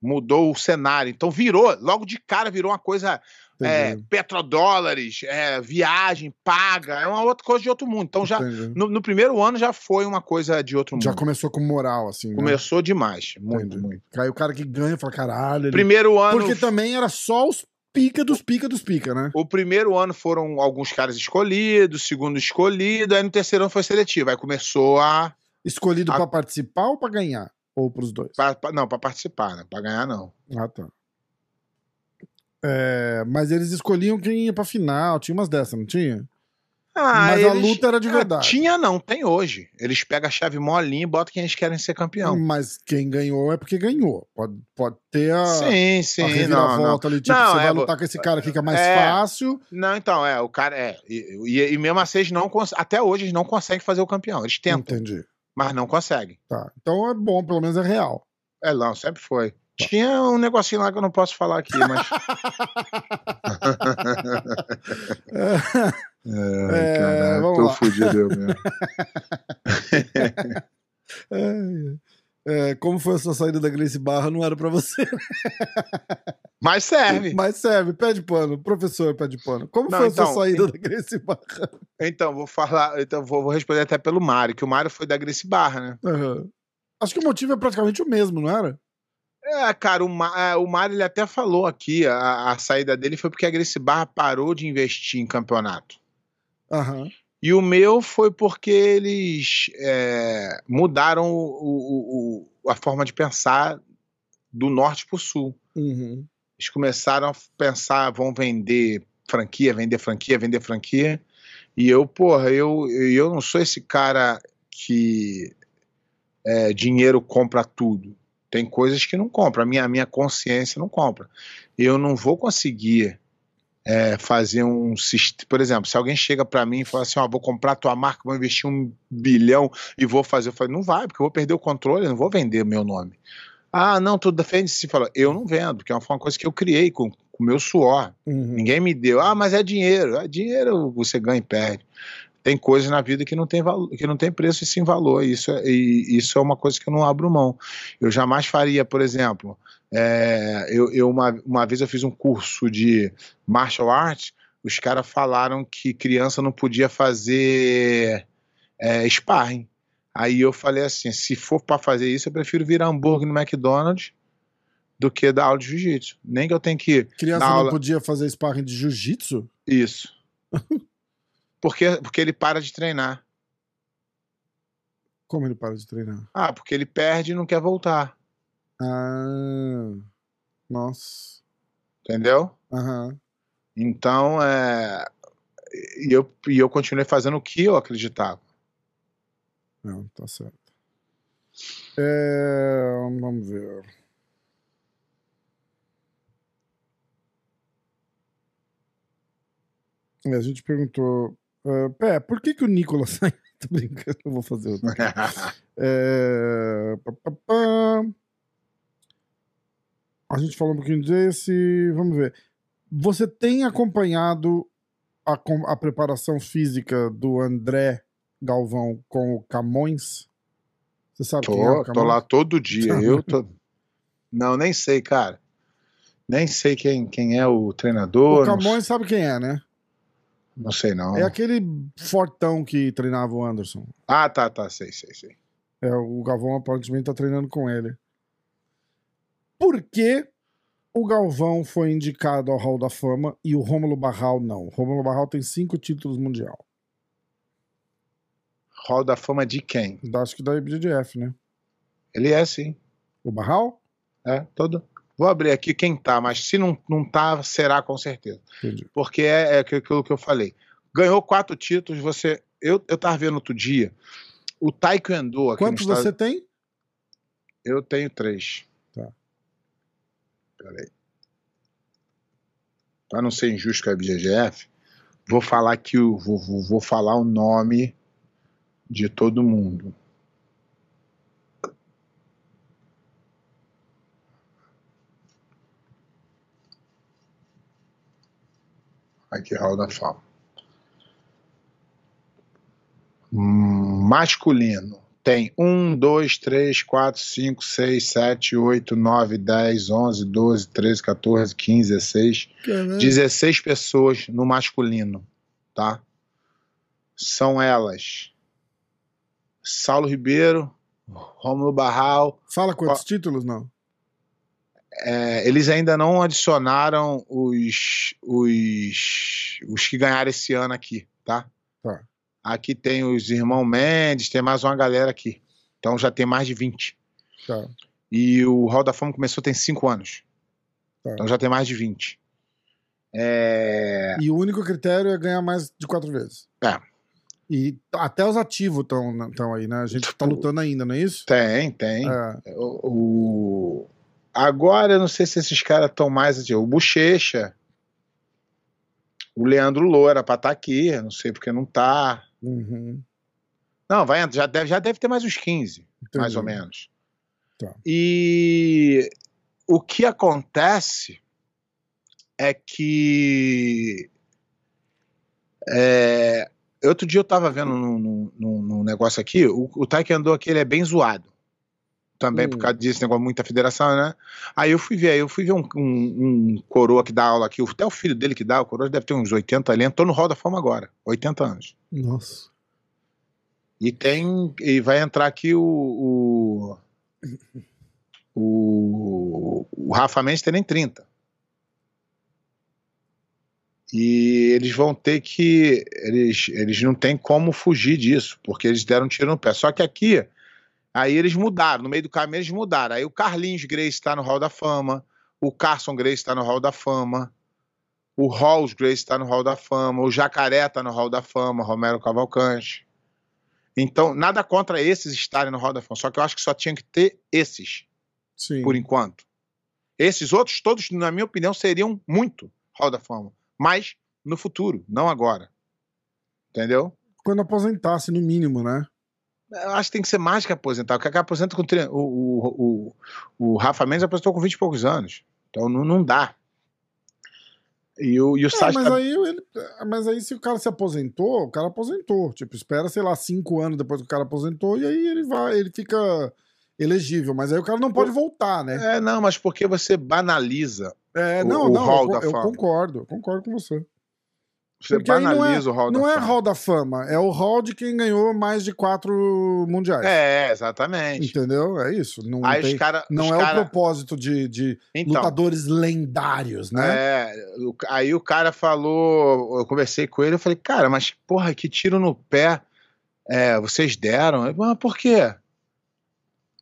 [SPEAKER 3] Mudou o cenário. Então virou, logo de cara virou uma coisa é, petrodólares, é, viagem paga, é uma outra coisa de outro mundo. Então já no, no primeiro ano já foi uma coisa de outro mundo.
[SPEAKER 2] Já começou com moral, assim. né?
[SPEAKER 3] Começou demais, muito,
[SPEAKER 2] Entendi.
[SPEAKER 3] muito.
[SPEAKER 2] Aí o cara que ganha fala, caralho. Ele...
[SPEAKER 3] Primeiro ano,
[SPEAKER 2] Porque também era só os pica dos pica dos pica, né?
[SPEAKER 3] o primeiro ano foram alguns caras escolhidos, o segundo escolhido, aí no terceiro ano foi seletivo. Aí começou a,
[SPEAKER 2] Escolhido
[SPEAKER 3] A-
[SPEAKER 2] pra participar ou pra ganhar? Ou pros dois?
[SPEAKER 3] pra- pra- não, para participar, né? Para ganhar não.
[SPEAKER 2] Ah, tá. É, mas eles escolhiam quem ia pra final, tinha umas dessas, não tinha?
[SPEAKER 3] Ah,
[SPEAKER 2] mas a
[SPEAKER 3] eles-
[SPEAKER 2] luta era de verdade.
[SPEAKER 3] tinha não, tem hoje. Eles pegam a chave molinha e botam quem eles querem ser campeão.
[SPEAKER 2] Mas quem ganhou é porque ganhou. Pode, pode ter a,
[SPEAKER 3] sim,
[SPEAKER 2] a
[SPEAKER 3] sim, não, não.
[SPEAKER 2] reviravolta ali. Tipo,
[SPEAKER 3] Não,
[SPEAKER 2] você
[SPEAKER 3] é,
[SPEAKER 2] vai lutar com esse cara aqui que é mais
[SPEAKER 3] é.
[SPEAKER 2] fácil.
[SPEAKER 3] Não, então, é, o cara é. E, e- e mesmo assim, eles não até hoje eles não conseguem fazer o campeão. Eles tentam,
[SPEAKER 2] Entendi.
[SPEAKER 3] mas não conseguem.
[SPEAKER 2] Tá. Então é bom, pelo menos é real.
[SPEAKER 3] É, não, sempre foi. Tinha um negocinho lá que eu não posso falar aqui, mas.
[SPEAKER 2] É,
[SPEAKER 3] caralho,
[SPEAKER 2] vamos
[SPEAKER 3] tô
[SPEAKER 2] lá.
[SPEAKER 3] fudido eu mesmo.
[SPEAKER 2] É, é, como foi a sua saída da Grace Barra? Não era pra você,
[SPEAKER 3] Mas serve.
[SPEAKER 2] mas serve. Pé de pano, professor pé de pano. Como
[SPEAKER 3] Não,
[SPEAKER 2] foi a sua
[SPEAKER 3] então,
[SPEAKER 2] saída da Grace Barra?
[SPEAKER 3] Então, vou falar. Então, vou, vou responder até pelo Mário, que o Mário foi da Grace Barra, né?
[SPEAKER 2] Aham. Acho que o motivo é praticamente o mesmo, não era?
[SPEAKER 3] É, cara, o, Ma- é, o Mário ele até falou aqui, a, a saída dele foi porque a Grace Barra parou de investir em campeonato.
[SPEAKER 2] Aham.
[SPEAKER 3] E o meu foi porque eles é, mudaram o, o- o- a forma de pensar do norte para o sul.
[SPEAKER 2] Uhum.
[SPEAKER 3] Eles começaram a pensar, vão vender franquia, vender franquia, vender franquia. E eu, porra, eu, eu não sou esse cara que é, dinheiro compra tudo. Tem coisas que não compra, a minha, a minha consciência não compra. Eu não vou conseguir é, fazer um sistema. Por exemplo, se alguém chega para mim e fala assim: Ó, vou comprar tua marca, vou investir um bilhão e vou fazer. Eu falo: não vai, porque eu vou perder o controle, não vou vender meu nome. Ah, não, tu defende se fala, eu não vendo, porque é uma coisa que eu criei com o meu suor.
[SPEAKER 2] Uhum.
[SPEAKER 3] Ninguém me deu. Ah, mas é dinheiro. É dinheiro, você ganha e perde. Tem coisas na vida que não tem, valor, que não tem preço e sim valor. Isso é, e isso é uma coisa que eu não abro mão. Eu jamais faria, por exemplo, é, eu, eu uma, uma vez eu fiz um curso de martial arts, os caras falaram que criança não podia fazer é, sparring. Aí eu falei assim, se for para fazer isso, eu prefiro virar hambúrguer no McDonald's do que dar aula de jiu-jitsu. Nem que eu tenha que
[SPEAKER 2] Criança não podia fazer sparring de jiu-jitsu?
[SPEAKER 3] isso. Porque, porque ele para de treinar.
[SPEAKER 2] Como ele para de treinar?
[SPEAKER 3] Ah, porque ele perde e não quer voltar.
[SPEAKER 2] Ah, nossa.
[SPEAKER 3] Entendeu?
[SPEAKER 2] Aham.
[SPEAKER 3] Então, é. E eu, e eu continuei fazendo o que eu acreditava.
[SPEAKER 2] Não, tá certo. É, vamos ver. É, A gente perguntou. Uh, Pé, por que, que o Nicolas sai? Tô brincando, eu vou fazer outro. É, pá, pá, pá. A gente falou um pouquinho desse. Vamos ver. Você tem acompanhado a, a preparação física do André Galvão com o Camões? Você sabe quem é o
[SPEAKER 3] tô, tô
[SPEAKER 2] Camões?
[SPEAKER 3] lá todo dia. Eu tô. Não, nem sei, cara. Nem sei quem, quem é o treinador.
[SPEAKER 2] O
[SPEAKER 3] não
[SPEAKER 2] Camões sabe quem é, né?
[SPEAKER 3] Não sei, não.
[SPEAKER 2] É aquele fortão que treinava o Anderson.
[SPEAKER 3] Ah, tá, tá. Sei, sei, sei.
[SPEAKER 2] É, o Galvão aparentemente tá treinando com ele. Por que o Galvão foi indicado ao Hall da Fama e o Rômulo Barral não? O Rômulo Barral tem cinco títulos mundial.
[SPEAKER 3] Hall da fama de quem?
[SPEAKER 2] Acho que da IBJJF, né?
[SPEAKER 3] Ele é, sim.
[SPEAKER 2] O Barral?
[SPEAKER 3] É, todo. Vou abrir aqui quem tá, mas se não, não tá, será com certeza.
[SPEAKER 2] Entendi.
[SPEAKER 3] Porque é, é aquilo que eu falei. Ganhou quatro títulos, você. Eu, eu tava vendo outro dia. O Taekwondo aqui
[SPEAKER 2] Quantos você
[SPEAKER 3] estado,
[SPEAKER 2] tem?
[SPEAKER 3] Eu tenho três. Peraí. Para não ser injusto com a BGF, vou falar que o, vou, vou, vou falar o nome de todo mundo. Aqui, Hall da. Hum, Masculino. Tem 1, 2, 3, 4, 5, 6, 7, 8, 9, 10, 11, 12, 13, 14, 15, 16.
[SPEAKER 2] Caralho.
[SPEAKER 3] 16 pessoas no masculino, tá? São elas: Saulo Ribeiro, Rômulo Barral.
[SPEAKER 2] Fala quantos títulos, não?
[SPEAKER 3] é, eles ainda não adicionaram os, os, os que ganharam esse ano aqui, tá?
[SPEAKER 2] Tá.
[SPEAKER 3] Aqui tem os irmãos Mendes, tem mais uma galera aqui. Então já tem mais de 20.
[SPEAKER 2] Tá.
[SPEAKER 3] E o Hall da Fama começou tem 5 anos.
[SPEAKER 2] Tá.
[SPEAKER 3] Então já tem mais de 20. É,
[SPEAKER 2] E o único critério é ganhar mais de quatro vezes.
[SPEAKER 3] É.
[SPEAKER 2] E até os ativos estão aí, né? A gente tá lutando ainda, não é isso?
[SPEAKER 3] tem, tem.
[SPEAKER 2] É.
[SPEAKER 3] O, o- Agora eu não sei se esses caras estão mais. assim, O Bochecha. O Leandro Loura pra estar aqui. eu Não sei porque não tá.
[SPEAKER 2] Uhum.
[SPEAKER 3] Não, vai, já deve, já deve ter mais uns 15, mais
[SPEAKER 2] Entendi.
[SPEAKER 3] ou menos.
[SPEAKER 2] Tá.
[SPEAKER 3] E o que acontece é que. é, outro dia eu tava vendo num, num- num- num negócio aqui, o, o Taekwondo aqui ele é bem zoado. Também por
[SPEAKER 2] Hum.
[SPEAKER 3] causa disso, negócio muita federação, né? Aí eu fui ver, aí eu fui ver um, um- um coroa que dá aula aqui, até o filho dele que dá, o coroa deve ter uns 80 ali, tô no Hall da Fama agora, 80 anos.
[SPEAKER 2] Nossa.
[SPEAKER 3] E tem. E vai entrar aqui o. O, o, o Rafa Mendes tem nem 30. E eles vão ter que. Eles, eles não têm como fugir disso, porque eles deram um tiro no pé. Só que aqui, aí eles mudaram, no meio do caminho eles mudaram. Aí o Carlinhos Grace está no Hall da Fama, o Carson Grace está no Hall da Fama, o Halls Grace está no Hall da Fama, o Jacaré está no Hall da Fama, Romero Cavalcante. Então, nada contra esses estarem no Hall da Fama, só que eu acho que só tinha que ter esses,
[SPEAKER 2] Sim.
[SPEAKER 3] por enquanto. Esses outros, todos, na minha opinião, seriam muito Hall da Fama. Mas no futuro, não agora. Entendeu?
[SPEAKER 2] Quando aposentasse, no mínimo, né?
[SPEAKER 3] Eu acho que tem que ser mais que aposentar. O cara aposenta com. tre- O, o, o, o Rafa Mendes aposentou com 20 e poucos anos. Então não, não dá. E o, e o
[SPEAKER 2] É, mas, aí, ele- mas aí, se o cara se aposentou, o cara aposentou. Tipo, espera, sei lá, cinco anos depois que o cara aposentou, e aí ele vai, ele fica elegível. Mas aí o cara não pode voltar, né?
[SPEAKER 3] É, não, mas porque você banaliza.
[SPEAKER 2] É,
[SPEAKER 3] o-
[SPEAKER 2] não,
[SPEAKER 3] o
[SPEAKER 2] não,
[SPEAKER 3] Hall
[SPEAKER 2] eu,
[SPEAKER 3] da
[SPEAKER 2] eu
[SPEAKER 3] Fama.
[SPEAKER 2] concordo, eu concordo com você.
[SPEAKER 3] Você
[SPEAKER 2] Porque aí não é-
[SPEAKER 3] banaliza o Hall
[SPEAKER 2] Não
[SPEAKER 3] da
[SPEAKER 2] é
[SPEAKER 3] Fama.
[SPEAKER 2] Hall da Fama, é o Hall de quem ganhou mais de quatro mundiais.
[SPEAKER 3] É, exatamente.
[SPEAKER 2] Entendeu? É isso. Não,
[SPEAKER 3] Aí
[SPEAKER 2] tem-
[SPEAKER 3] os caras.
[SPEAKER 2] não é o propósito de, de
[SPEAKER 3] Então,
[SPEAKER 2] lutadores lendários, né?
[SPEAKER 3] É, aí o cara falou, eu conversei com ele, eu falei, cara, mas porra, que tiro no pé é, vocês deram? Eu, Mas por quê?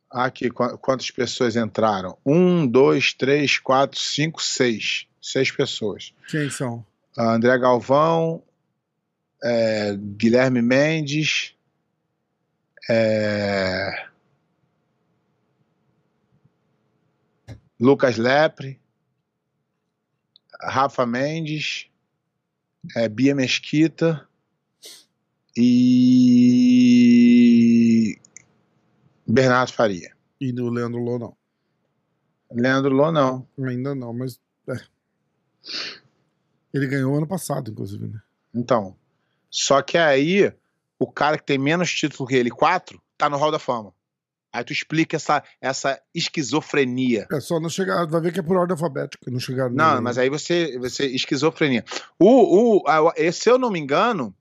[SPEAKER 3] Aqui, qu- quantas pessoas entraram? Um, dois, três, quatro, cinco, seis. Seis pessoas.
[SPEAKER 2] Quem são?
[SPEAKER 3] André Galvão, é, Guilherme Mendes, é, Lucas Lepre, Rafa Mendes, é, Bia Mesquita e Bernardo Faria.
[SPEAKER 2] E do Leandro Lô, não.
[SPEAKER 3] Leandro Lô, não.
[SPEAKER 2] Ainda não, mas. é. Ele ganhou ano passado, inclusive, né?
[SPEAKER 3] Então, só que aí o cara que tem menos título que ele, quatro, tá no Hall da Fama. Aí tu explica essa, essa esquizofrenia.
[SPEAKER 2] É só não chegar. Vai ver que é por ordem alfabética. Não chegar
[SPEAKER 3] Não, mas aí você, você esquizofrenia. O, o, a- se eu não me engano,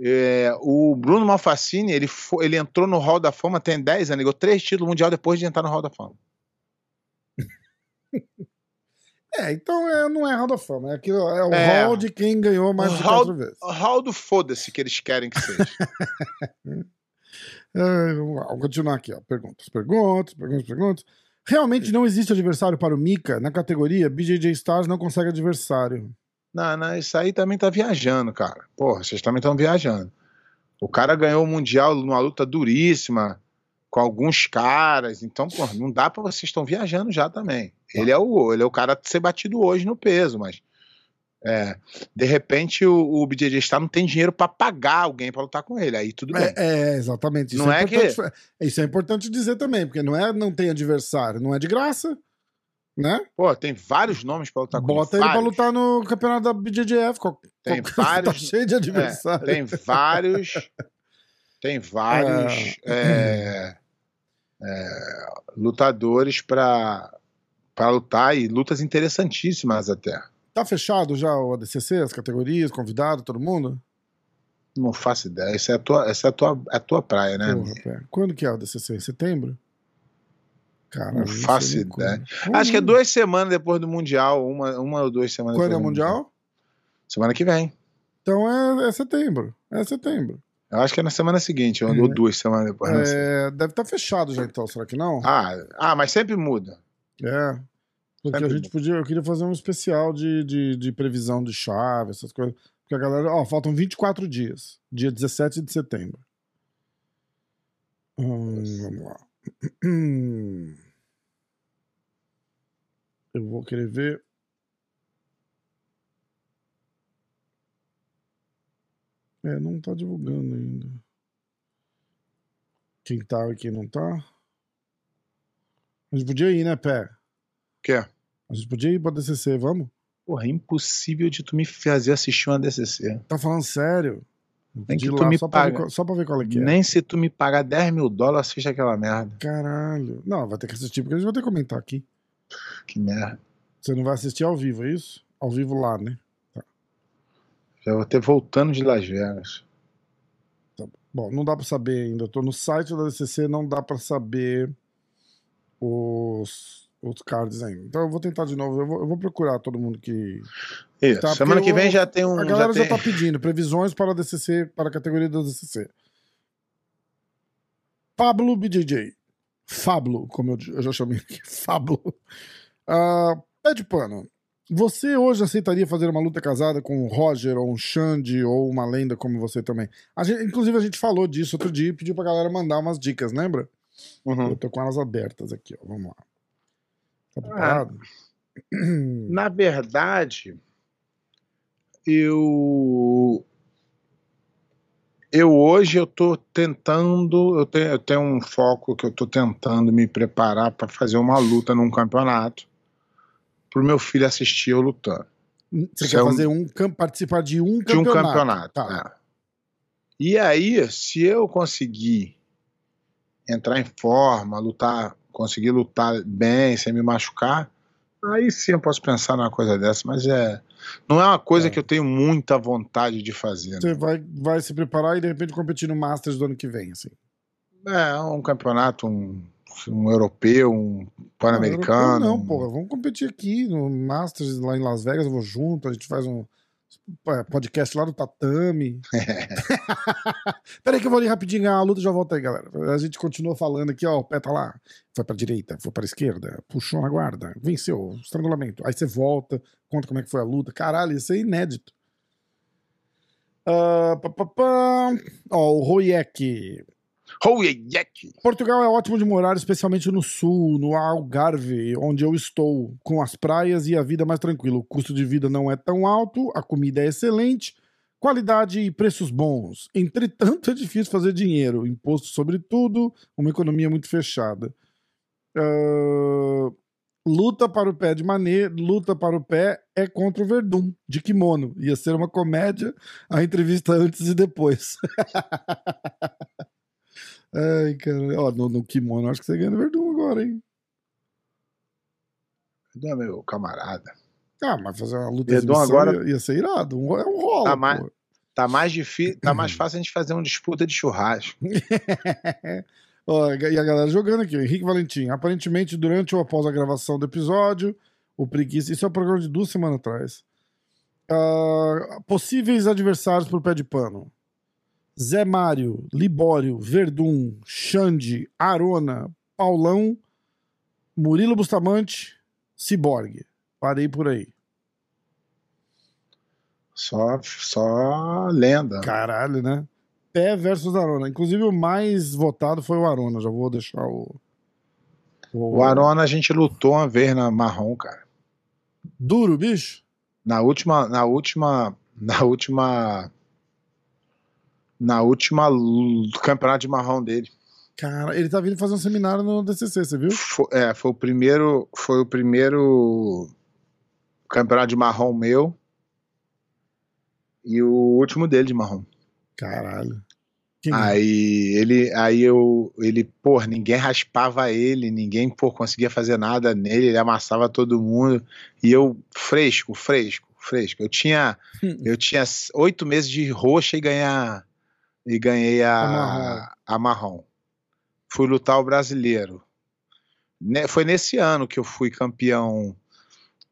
[SPEAKER 3] é, o Bruno Malfacini, ele, ele entrou no Hall da Fama tem 10 anos, ganhou três títulos mundial depois de entrar no Hall da Fama.
[SPEAKER 2] É, então é, não é Hall da Fama. É, aquilo, é o
[SPEAKER 3] É.
[SPEAKER 2] hall de quem ganhou mais de
[SPEAKER 3] hall-
[SPEAKER 2] quatro vezes.
[SPEAKER 3] O Hall do foda-se que eles querem que seja.
[SPEAKER 2] É, vamos continuar aqui. Ó. Perguntas, perguntas, perguntas, perguntas. Realmente não existe adversário para o Mika na categoria BJJ Stars não consegue adversário.
[SPEAKER 3] Não, não, isso aí também tá viajando, cara. Porra, vocês também estão viajando. O cara ganhou o Mundial numa luta duríssima com alguns caras, então, porra, não dá pra vocês estão viajando já também. Ele é o ele é o cara a ser batido hoje no peso, mas é, de repente o, o BJJ Star não tem dinheiro pra pagar alguém pra lutar com ele, aí tudo bem.
[SPEAKER 2] É, é, exatamente. Isso
[SPEAKER 3] Não
[SPEAKER 2] é,
[SPEAKER 3] é que-
[SPEAKER 2] importante, isso é importante dizer também, porque não é não tem adversário, não é de graça, né?
[SPEAKER 3] Pô, tem vários nomes pra lutar com
[SPEAKER 2] Bota
[SPEAKER 3] ele.
[SPEAKER 2] ele pra
[SPEAKER 3] vários.
[SPEAKER 2] lutar no campeonato da BJJF.
[SPEAKER 3] Tem
[SPEAKER 2] qual-
[SPEAKER 3] vários-
[SPEAKER 2] Tá cheio de adversário.
[SPEAKER 3] Tem vários. Tem vários é, é, lutadores para para lutar e lutas interessantíssimas até.
[SPEAKER 2] Tá fechado já o ADCC, as categorias, convidado, todo mundo?
[SPEAKER 3] Não faço ideia. Essa é a tua, essa é a tua, é a tua praia, né?
[SPEAKER 2] Porra. Quando que é o ADCC? Em setembro? Caralho,
[SPEAKER 3] Não
[SPEAKER 2] sei
[SPEAKER 3] faço ideia.
[SPEAKER 2] Como
[SPEAKER 3] Acho que é duas semanas depois do Mundial. Uma, uma ou duas semanas
[SPEAKER 2] Quando é o
[SPEAKER 3] do
[SPEAKER 2] Mundial?
[SPEAKER 3] Semana que vem.
[SPEAKER 2] Então é, é setembro. É setembro.
[SPEAKER 3] Eu acho que é na semana seguinte, ou
[SPEAKER 2] Uhum.
[SPEAKER 3] ou duas semanas depois.
[SPEAKER 2] É, deve estar fechado já então, será que não?
[SPEAKER 3] Ah, ah, mas sempre muda.
[SPEAKER 2] É. Porque a
[SPEAKER 3] Sempre
[SPEAKER 2] gente podia. Eu queria fazer um especial de, de, de previsão de chave, essas coisas. Porque a galera. Ó, faltam 24 dias. Dia 17 de setembro. Hum, vamos lá. Eu vou querer ver. É, não tá divulgando ainda. Quem tá e quem não tá. A gente podia ir, né, Pé?
[SPEAKER 3] Que?
[SPEAKER 2] A gente podia ir pra DCC, vamos?
[SPEAKER 3] Porra, é impossível de tu me fazer assistir uma DCC.
[SPEAKER 2] Tá falando sério?
[SPEAKER 3] Nem
[SPEAKER 2] De
[SPEAKER 3] que
[SPEAKER 2] lá,
[SPEAKER 3] tu me
[SPEAKER 2] só, pra ver
[SPEAKER 3] paga.
[SPEAKER 2] qual, só pra ver qual é que é.
[SPEAKER 3] Nem se tu me pagar 10 mil dólares, assiste aquela merda.
[SPEAKER 2] Caralho. Não, vai ter que assistir, porque a gente vai ter que comentar aqui.
[SPEAKER 3] Que merda.
[SPEAKER 2] Você não vai assistir ao vivo, é isso? Ao vivo lá, né?
[SPEAKER 3] Já vou ter voltando de Las Vegas.
[SPEAKER 2] Bom, não dá pra saber ainda. Eu tô no site da DCC, não dá pra saber os, os cards ainda. Então eu vou tentar de novo. Eu vou, eu vou procurar todo mundo que.
[SPEAKER 3] Isso.
[SPEAKER 2] Tá,
[SPEAKER 3] Semana que vem
[SPEAKER 2] o-
[SPEAKER 3] já tem um.
[SPEAKER 2] A galera já,
[SPEAKER 3] já
[SPEAKER 2] tá
[SPEAKER 3] tem...
[SPEAKER 2] pedindo previsões para a DCC, para a categoria da DCC. Pablo BJJ. Fablo, como eu, eu já chamei aqui. Fablo. Ah, pé de pano. Você hoje aceitaria fazer uma luta casada com um Roger ou um Xande ou uma lenda como você também? A gente- inclusive, a gente falou disso outro dia e pediu pra galera mandar umas dicas, lembra?
[SPEAKER 3] Uhum.
[SPEAKER 2] Eu tô com elas abertas aqui, ó. Vamos lá. Tá
[SPEAKER 3] Ah.
[SPEAKER 2] preparado?
[SPEAKER 3] Na verdade, eu eu hoje eu tô tentando, eu tenho, eu tenho um foco que eu tô tentando me preparar para fazer uma luta num campeonato pro meu filho assistir eu lutando
[SPEAKER 2] Você
[SPEAKER 3] Isso
[SPEAKER 2] quer
[SPEAKER 3] é um-
[SPEAKER 2] fazer um cam- participar de um
[SPEAKER 3] de um
[SPEAKER 2] campeonato?
[SPEAKER 3] campeonato.
[SPEAKER 2] Tá.
[SPEAKER 3] é. E aí, se eu conseguir entrar em forma, lutar, conseguir lutar bem sem me machucar, aí sim eu posso pensar numa coisa dessa, mas é não é uma coisa
[SPEAKER 2] É.
[SPEAKER 3] que eu tenho muita vontade de fazer. né?
[SPEAKER 2] Você vai, vai se preparar e de repente competir no Masters do ano que vem, assim.
[SPEAKER 3] É um campeonato, um, um europeu, um pan-americano.
[SPEAKER 2] Não, não, porra. Vamos competir aqui no Masters lá em Las Vegas. Eu vou junto, a gente faz um é, podcast lá do Tatame. Peraí que eu vou ali rapidinho a luta e já volto aí, galera. A gente continua falando aqui, ó, o pé tá lá. Foi pra direita, foi pra esquerda, puxou na guarda, venceu, estrangulamento. Aí você volta, conta como é que foi a luta. Caralho, isso é inédito. Pá, pá, pá. Ó, o Royek. Portugal é ótimo de morar, especialmente no sul, no Algarve, onde eu estou, com as praias e a vida mais tranquila. O custo de vida não é tão alto, a comida é excelente, qualidade e preços bons. Entretanto, é difícil fazer dinheiro, imposto sobre tudo, uma economia muito fechada. Ah, luta para o pé de maneira, luta para o pé é contra o Verdun, de kimono. Ia ser uma comédia, a entrevista antes e depois. Ai, cara. Ó, no, no kimono, acho que você ganha no Verdun agora, hein?
[SPEAKER 3] Cadê meu camarada?
[SPEAKER 2] Ah, mas fazer uma luta
[SPEAKER 3] Verdun
[SPEAKER 2] exibição
[SPEAKER 3] agora-
[SPEAKER 2] ia, ia ser irado. Um, é um rolo,
[SPEAKER 3] Tá mais-. Tá mais difícil, tá mais fácil a gente fazer uma disputa de churrasco.
[SPEAKER 2] Ó, e a galera jogando aqui, o Henrique Valentim. Aparentemente, durante ou após a gravação do episódio, o Preguiça. Isso é um programa de duas semanas atrás. Ah, possíveis adversários pro pé de pano: Zé Mário, Libório, Verdun, Xande, Arona, Paulão, Murilo Bustamante, Ciborgue. Parei por aí.
[SPEAKER 3] Só, só lenda.
[SPEAKER 2] Caralho, né? Pé versus Arona. Inclusive, o mais votado foi o Arona. Já vou deixar o.
[SPEAKER 3] O Arona a gente lutou uma vez na marrom, cara.
[SPEAKER 2] Duro, bicho?
[SPEAKER 3] Na última, na última, na última, na última campeonato de marrom dele.
[SPEAKER 2] Cara, ele tá vindo fazer um seminário no DCC, você viu?
[SPEAKER 3] Foi, é, foi o primeiro, foi o primeiro campeonato de marrom meu e o último dele de marrom.
[SPEAKER 2] Caralho.
[SPEAKER 3] Aí ele, aí eu, ele, pô, ninguém raspava ele, ninguém, pô, conseguia fazer nada nele, ele amassava todo mundo. E eu, fresco, fresco, fresco. Eu tinha, eu tinha oito meses de roxa e ganhar, e ganhei
[SPEAKER 2] A
[SPEAKER 3] a,
[SPEAKER 2] marrom.
[SPEAKER 3] a marrom. Fui lutar o brasileiro. Foi nesse ano que eu fui campeão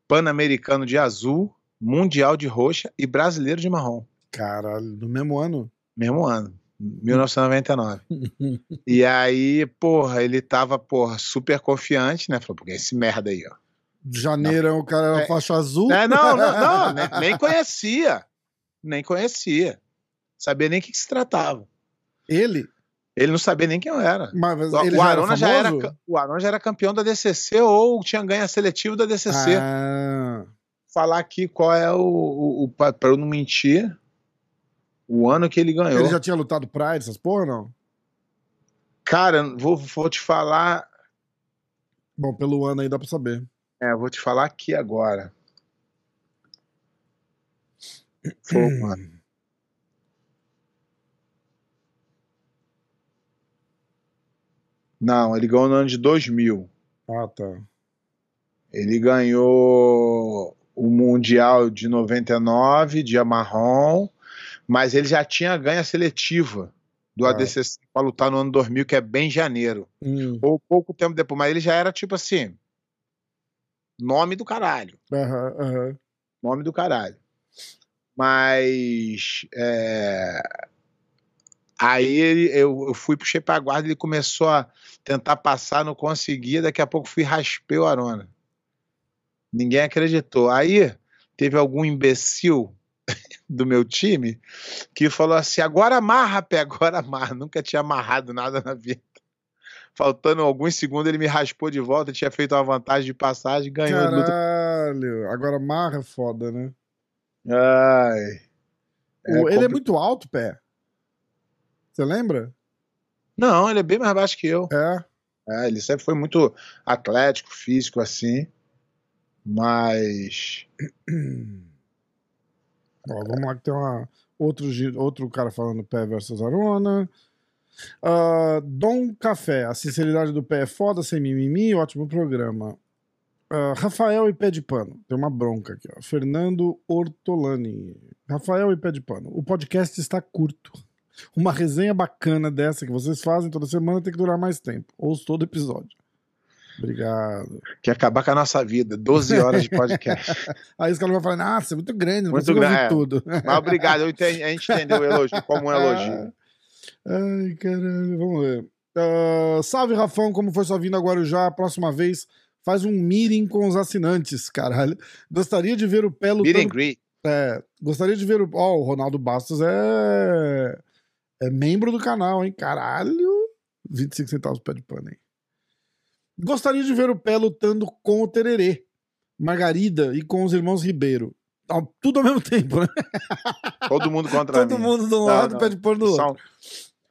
[SPEAKER 3] pan-americano de azul, mundial de roxa e brasileiro de marrom.
[SPEAKER 2] Caralho, no mesmo ano?
[SPEAKER 3] Mesmo ano, 1999. e aí, porra, ele tava, porra, super confiante, né? Falou, porque esse merda aí, ó.
[SPEAKER 2] Janeiro o cara era
[SPEAKER 3] É.
[SPEAKER 2] faixa azul.
[SPEAKER 3] É, não, não, não, nem conhecia. Nem conhecia. Sabia nem o que, que se tratava.
[SPEAKER 2] Ele?
[SPEAKER 3] Ele não sabia nem quem eu era.
[SPEAKER 2] Mas
[SPEAKER 3] O, o
[SPEAKER 2] já
[SPEAKER 3] Arona
[SPEAKER 2] era
[SPEAKER 3] já era,
[SPEAKER 2] famoso?
[SPEAKER 3] ca- o Arona já era campeão da DCC ou tinha ganho a seletivo da DCC.
[SPEAKER 2] Ah,
[SPEAKER 3] Falar aqui qual é o, o, o pra pra eu não mentir, o ano que ele ganhou.
[SPEAKER 2] ele já tinha lutado Pride, essas porra, não?
[SPEAKER 3] Cara, vou, vou te falar,
[SPEAKER 2] Bom, pelo ano aí dá pra saber.
[SPEAKER 3] É, eu vou te falar aqui agora. Pô, mano. Não, ele ganhou no ano de 2000.
[SPEAKER 2] Ah, tá.
[SPEAKER 3] Ele ganhou o Mundial de 99, de marrom, mas ele já tinha ganho a seletiva do
[SPEAKER 2] Ah.
[SPEAKER 3] ADCC para lutar no ano 2000, que é bem janeiro.
[SPEAKER 2] Hum,
[SPEAKER 3] Ou pouco tempo depois, mas ele já era tipo assim, Nome do caralho.
[SPEAKER 2] Aham, aham.
[SPEAKER 3] Nome do caralho. Mas. é, Aí ele, eu, eu fui, puxei pra guarda, ele começou a tentar passar, não conseguia. Daqui a pouco fui e raspei o Arona. Ninguém acreditou. Aí teve algum imbecil do meu time que falou assim: agora amarra, pé, agora amarra. Nunca tinha amarrado nada na vida. Faltando alguns segundos, ele me raspou de volta, tinha feito uma vantagem de passagem, ganhou.
[SPEAKER 2] Caralho. Agora marra é foda, né?
[SPEAKER 3] Ai. É
[SPEAKER 2] ele é
[SPEAKER 3] compli-
[SPEAKER 2] muito alto, pé. Você lembra?
[SPEAKER 3] Não, ele é bem mais baixo que eu.
[SPEAKER 2] É.
[SPEAKER 3] É, ele sempre foi muito atlético, físico, assim. Mas.
[SPEAKER 2] Ó, vamos lá que tem uma, outro, outro cara falando pé versus Arona. Ah, Dom Café, a sinceridade do pé é foda, sem mimimi, ótimo programa. Ah, Rafael e pé de pano, tem uma bronca aqui, ó. Fernando Ortolani. Rafael e pé de pano, o podcast está curto. Uma resenha bacana dessa que vocês fazem toda semana tem que durar mais tempo. Ouço todo episódio. Obrigado.
[SPEAKER 3] Quer acabar com a nossa vida. 12 horas de podcast.
[SPEAKER 2] Aí os caras vão falar, nossa, é muito grande, não
[SPEAKER 3] Muito grande, é.
[SPEAKER 2] tudo.
[SPEAKER 3] Mas obrigado, eu entendi- a gente entendeu o elogio como um elogio.
[SPEAKER 2] Ai, caralho, vamos ver. Ah, salve, Rafão, como foi sua vinda agora já? Próxima vez, faz um meeting com os assinantes, caralho. Gostaria de ver o pé
[SPEAKER 3] Meet and
[SPEAKER 2] lutando.
[SPEAKER 3] greet.
[SPEAKER 2] É, gostaria de ver o. Ó, o Ronaldo Bastos é. É membro do canal, hein? Caralho. 25 centavos pé de pano, hein? Gostaria de ver o pé lutando com o Tererê, Margarida e com os irmãos Ribeiro. Tudo ao mesmo tempo, né?
[SPEAKER 3] Todo mundo contra
[SPEAKER 2] Todo mundo de um
[SPEAKER 3] Não,
[SPEAKER 2] lado,
[SPEAKER 3] não.
[SPEAKER 2] pé de pano do outro.
[SPEAKER 3] São-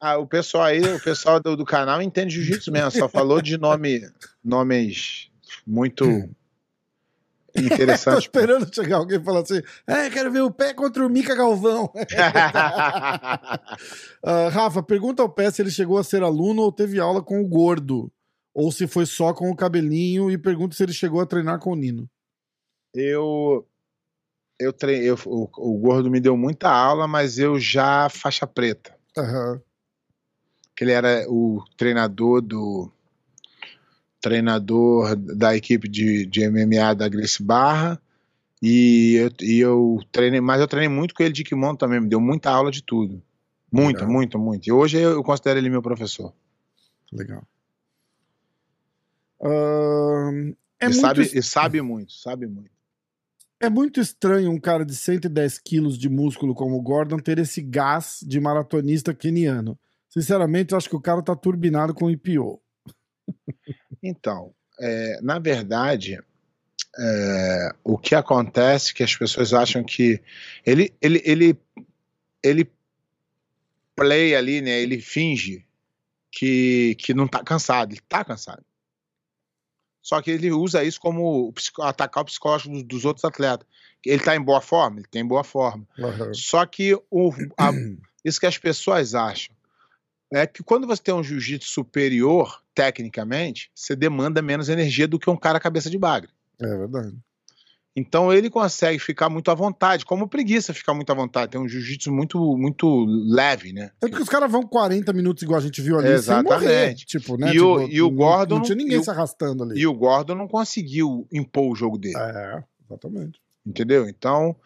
[SPEAKER 3] Ah, o pessoal aí, o pessoal do, do canal entende jiu-jitsu mesmo, só falou de nome, nomes muito
[SPEAKER 2] Tô
[SPEAKER 3] interessantes.
[SPEAKER 2] esperando chegar alguém e falar assim: é, quero ver o pé contra o Mica Galvão. Ah, Rafa, pergunta ao pé se ele chegou a ser aluno ou teve aula com o gordo. Ou se foi só com o cabelinho e pergunta se ele chegou a treinar com o Nino.
[SPEAKER 3] eu eu, tre... eu o, o gordo me deu muita aula, mas eu já faixa preta.
[SPEAKER 2] Aham.
[SPEAKER 3] que ele era o treinador do treinador da equipe de, de MMA da Grace Barra e eu, e eu treinei, mas eu treinei muito com ele de kimono também, me deu muita aula de tudo. Muita,
[SPEAKER 2] Legal.
[SPEAKER 3] muita, muito. E hoje eu, considero ele meu professor.
[SPEAKER 2] Legal. Ahn, é,
[SPEAKER 3] e,
[SPEAKER 2] muito,
[SPEAKER 3] sabe, e sabe muito, sabe muito.
[SPEAKER 2] é muito estranho um cara de 110 quilos de músculo como o Gordon ter esse gás de maratonista keniano. Sinceramente, eu acho que o cara tá turbinado com IPO.
[SPEAKER 3] Então, é, na verdade, é, o que acontece é que as pessoas acham que ele, ele, ele, ele play ali, né? Ele finge que, que não tá cansado. Ele tá cansado. Só que ele usa isso como atacar o psicológico dos, outros atletas. Ele tá em boa forma? Ele tem boa forma. Só que o, a- isso que as pessoas acham é que quando você tem um jiu-jitsu superior, tecnicamente, você demanda menos energia do que um cara cabeça de bagre.
[SPEAKER 2] É verdade.
[SPEAKER 3] Então ele consegue ficar muito à vontade, como preguiça ficar muito à vontade. Tem um jiu-jitsu muito, muito leve, né?
[SPEAKER 2] Tanto que os caras vão 40 minutos igual a gente viu ali sem morrer.
[SPEAKER 3] Exatamente.
[SPEAKER 2] Tipo, né?
[SPEAKER 3] E o-
[SPEAKER 2] Tipo,
[SPEAKER 3] e o Gordon
[SPEAKER 2] Não tinha ninguém
[SPEAKER 3] o-
[SPEAKER 2] se arrastando ali.
[SPEAKER 3] E o Gordon não conseguiu impor o jogo dele,
[SPEAKER 2] É, exatamente.
[SPEAKER 3] entendeu? Então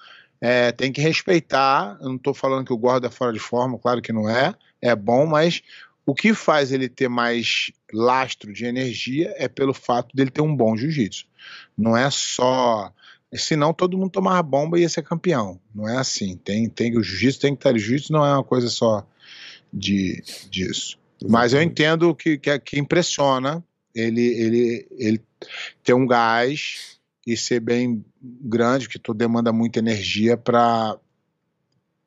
[SPEAKER 3] é, tem que respeitar. Eu não estou falando que o Gordon é fora de forma, claro que não é. É bom, mas o que faz ele ter mais lastro de energia é pelo fato dele ter um bom jiu-jitsu. Não é só. Senão todo mundo tomava bomba e ia ser campeão. Não é assim. Tem, tem o jiu-jitsu, tem que estar. O jiu-jitsu não é uma coisa só de, disso. Mas eu entendo que, que, que impressiona ele, ele, ele ter um gás e ser bem grande, que tu demanda muita energia para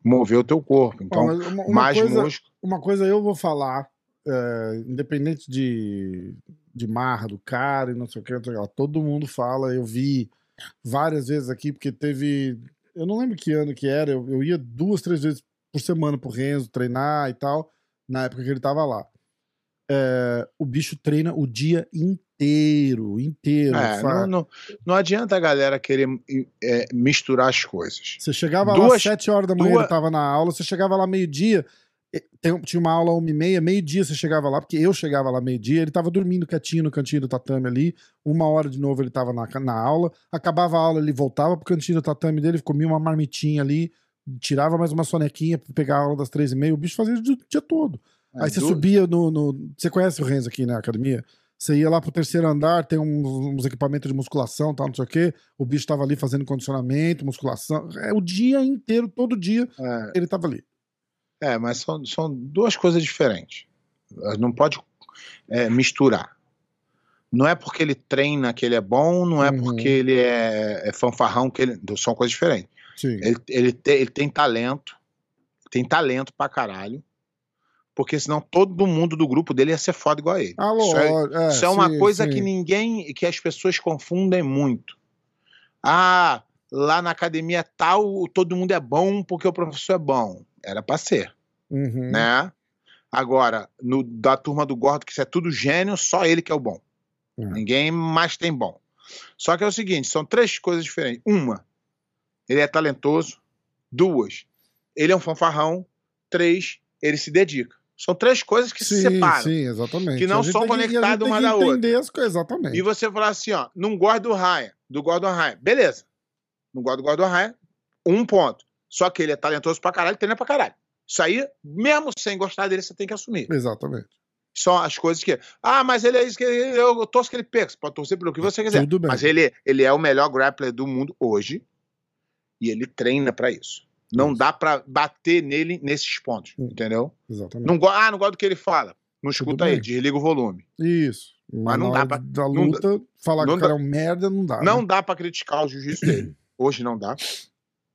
[SPEAKER 3] mover o teu corpo. Então,
[SPEAKER 2] mas uma, uma
[SPEAKER 3] mais
[SPEAKER 2] coisa,
[SPEAKER 3] músculo.
[SPEAKER 2] uma coisa eu vou falar, é, independente de, de marra do cara e não sei o que, não sei o que lá, todo mundo fala, eu vi várias vezes aqui, porque teve. Eu não lembro que ano que era, eu, eu ia duas, três vezes por semana pro Renzo treinar e tal, na época que ele tava lá. É, o bicho treina o dia inteiro, inteiro.
[SPEAKER 3] É, não, não, não adianta a galera querer é, misturar as coisas.
[SPEAKER 2] Você chegava lá
[SPEAKER 3] Duas-
[SPEAKER 2] às 7 horas da manhã,
[SPEAKER 3] duas-
[SPEAKER 2] ele tava na aula, você chegava lá meio-dia, tem- tinha uma aula uma e meia, meio-dia você chegava lá, porque eu chegava lá meio-dia, ele tava dormindo quietinho no cantinho do tatame ali, uma hora de novo ele tava na, na aula, acabava a aula, ele voltava pro cantinho do tatame dele, comia uma marmitinha ali, tirava mais uma sonequinha pra pegar a aula das três e meia, o bicho fazia o dia todo.
[SPEAKER 3] É,
[SPEAKER 2] Aí você subia no, no- Você conhece o Renzo aqui na academia? Você ia lá pro terceiro andar, tem uns, uns equipamentos de musculação, tal, não sei o quê. O bicho tava ali fazendo condicionamento, musculação. É o dia inteiro, todo dia,
[SPEAKER 3] É,
[SPEAKER 2] ele tava ali.
[SPEAKER 3] É, mas são, são duas coisas diferentes. Não pode é, misturar. Não é porque ele treina que ele é bom, não é
[SPEAKER 2] Uhum.
[SPEAKER 3] porque ele é, é fanfarrão que ele. São coisas diferentes.
[SPEAKER 2] Sim.
[SPEAKER 3] Ele, ele, te- ele tem talento, tem talento pra caralho, porque senão todo mundo do grupo dele ia ser foda igual a ele.
[SPEAKER 2] Alô,
[SPEAKER 3] isso é,
[SPEAKER 2] é,
[SPEAKER 3] isso é uma
[SPEAKER 2] sim,
[SPEAKER 3] coisa
[SPEAKER 2] sim.
[SPEAKER 3] que ninguém, que as pessoas confundem muito. Ah, lá na academia tal, todo mundo é bom porque o professor é bom. Era pra ser
[SPEAKER 2] Uhum.
[SPEAKER 3] né? Agora, no, da turma do Gordo, que isso é tudo gênio, só ele que é o bom.
[SPEAKER 2] É.
[SPEAKER 3] Ninguém mais tem bom. Só que é o seguinte, são três coisas diferentes. Uma, ele é talentoso. Duas, ele é um fanfarrão. Três, ele se dedica. São três coisas que se
[SPEAKER 2] Sim,
[SPEAKER 3] separam.
[SPEAKER 2] sim, exatamente.
[SPEAKER 3] Que não são conectadas uma da outra.
[SPEAKER 2] entender as coisas, exatamente.
[SPEAKER 3] E você falar assim, ó, não gosto do Ryan, do Gordon Ryan. Beleza. Não gosto do Gordon Ryan, um ponto. Só que ele é talentoso pra caralho, treina pra caralho. Isso aí, mesmo sem gostar dele, você tem que assumir.
[SPEAKER 2] Exatamente.
[SPEAKER 3] São as coisas que. Ah, mas ele é isso que eu torço que ele perca. Você pode torcer pelo que você quiser.
[SPEAKER 2] Tudo bem.
[SPEAKER 3] Mas ele, ele é o melhor grappler do mundo hoje. E ele treina pra isso. Não
[SPEAKER 2] Isso.
[SPEAKER 3] dá pra bater nele nesses pontos.
[SPEAKER 2] Hum.
[SPEAKER 3] Entendeu?
[SPEAKER 2] Exatamente.
[SPEAKER 3] Não, ah, não gosto do que ele fala. Não escuta ele, desliga o volume.
[SPEAKER 2] Isso. Mas,
[SPEAKER 3] não dá pra-
[SPEAKER 2] da
[SPEAKER 3] não
[SPEAKER 2] luta, falar que
[SPEAKER 3] não
[SPEAKER 2] o cara é um merda, não dá.
[SPEAKER 3] Não
[SPEAKER 2] né?
[SPEAKER 3] dá pra criticar o jiu-jitsu dele. Hoje não dá.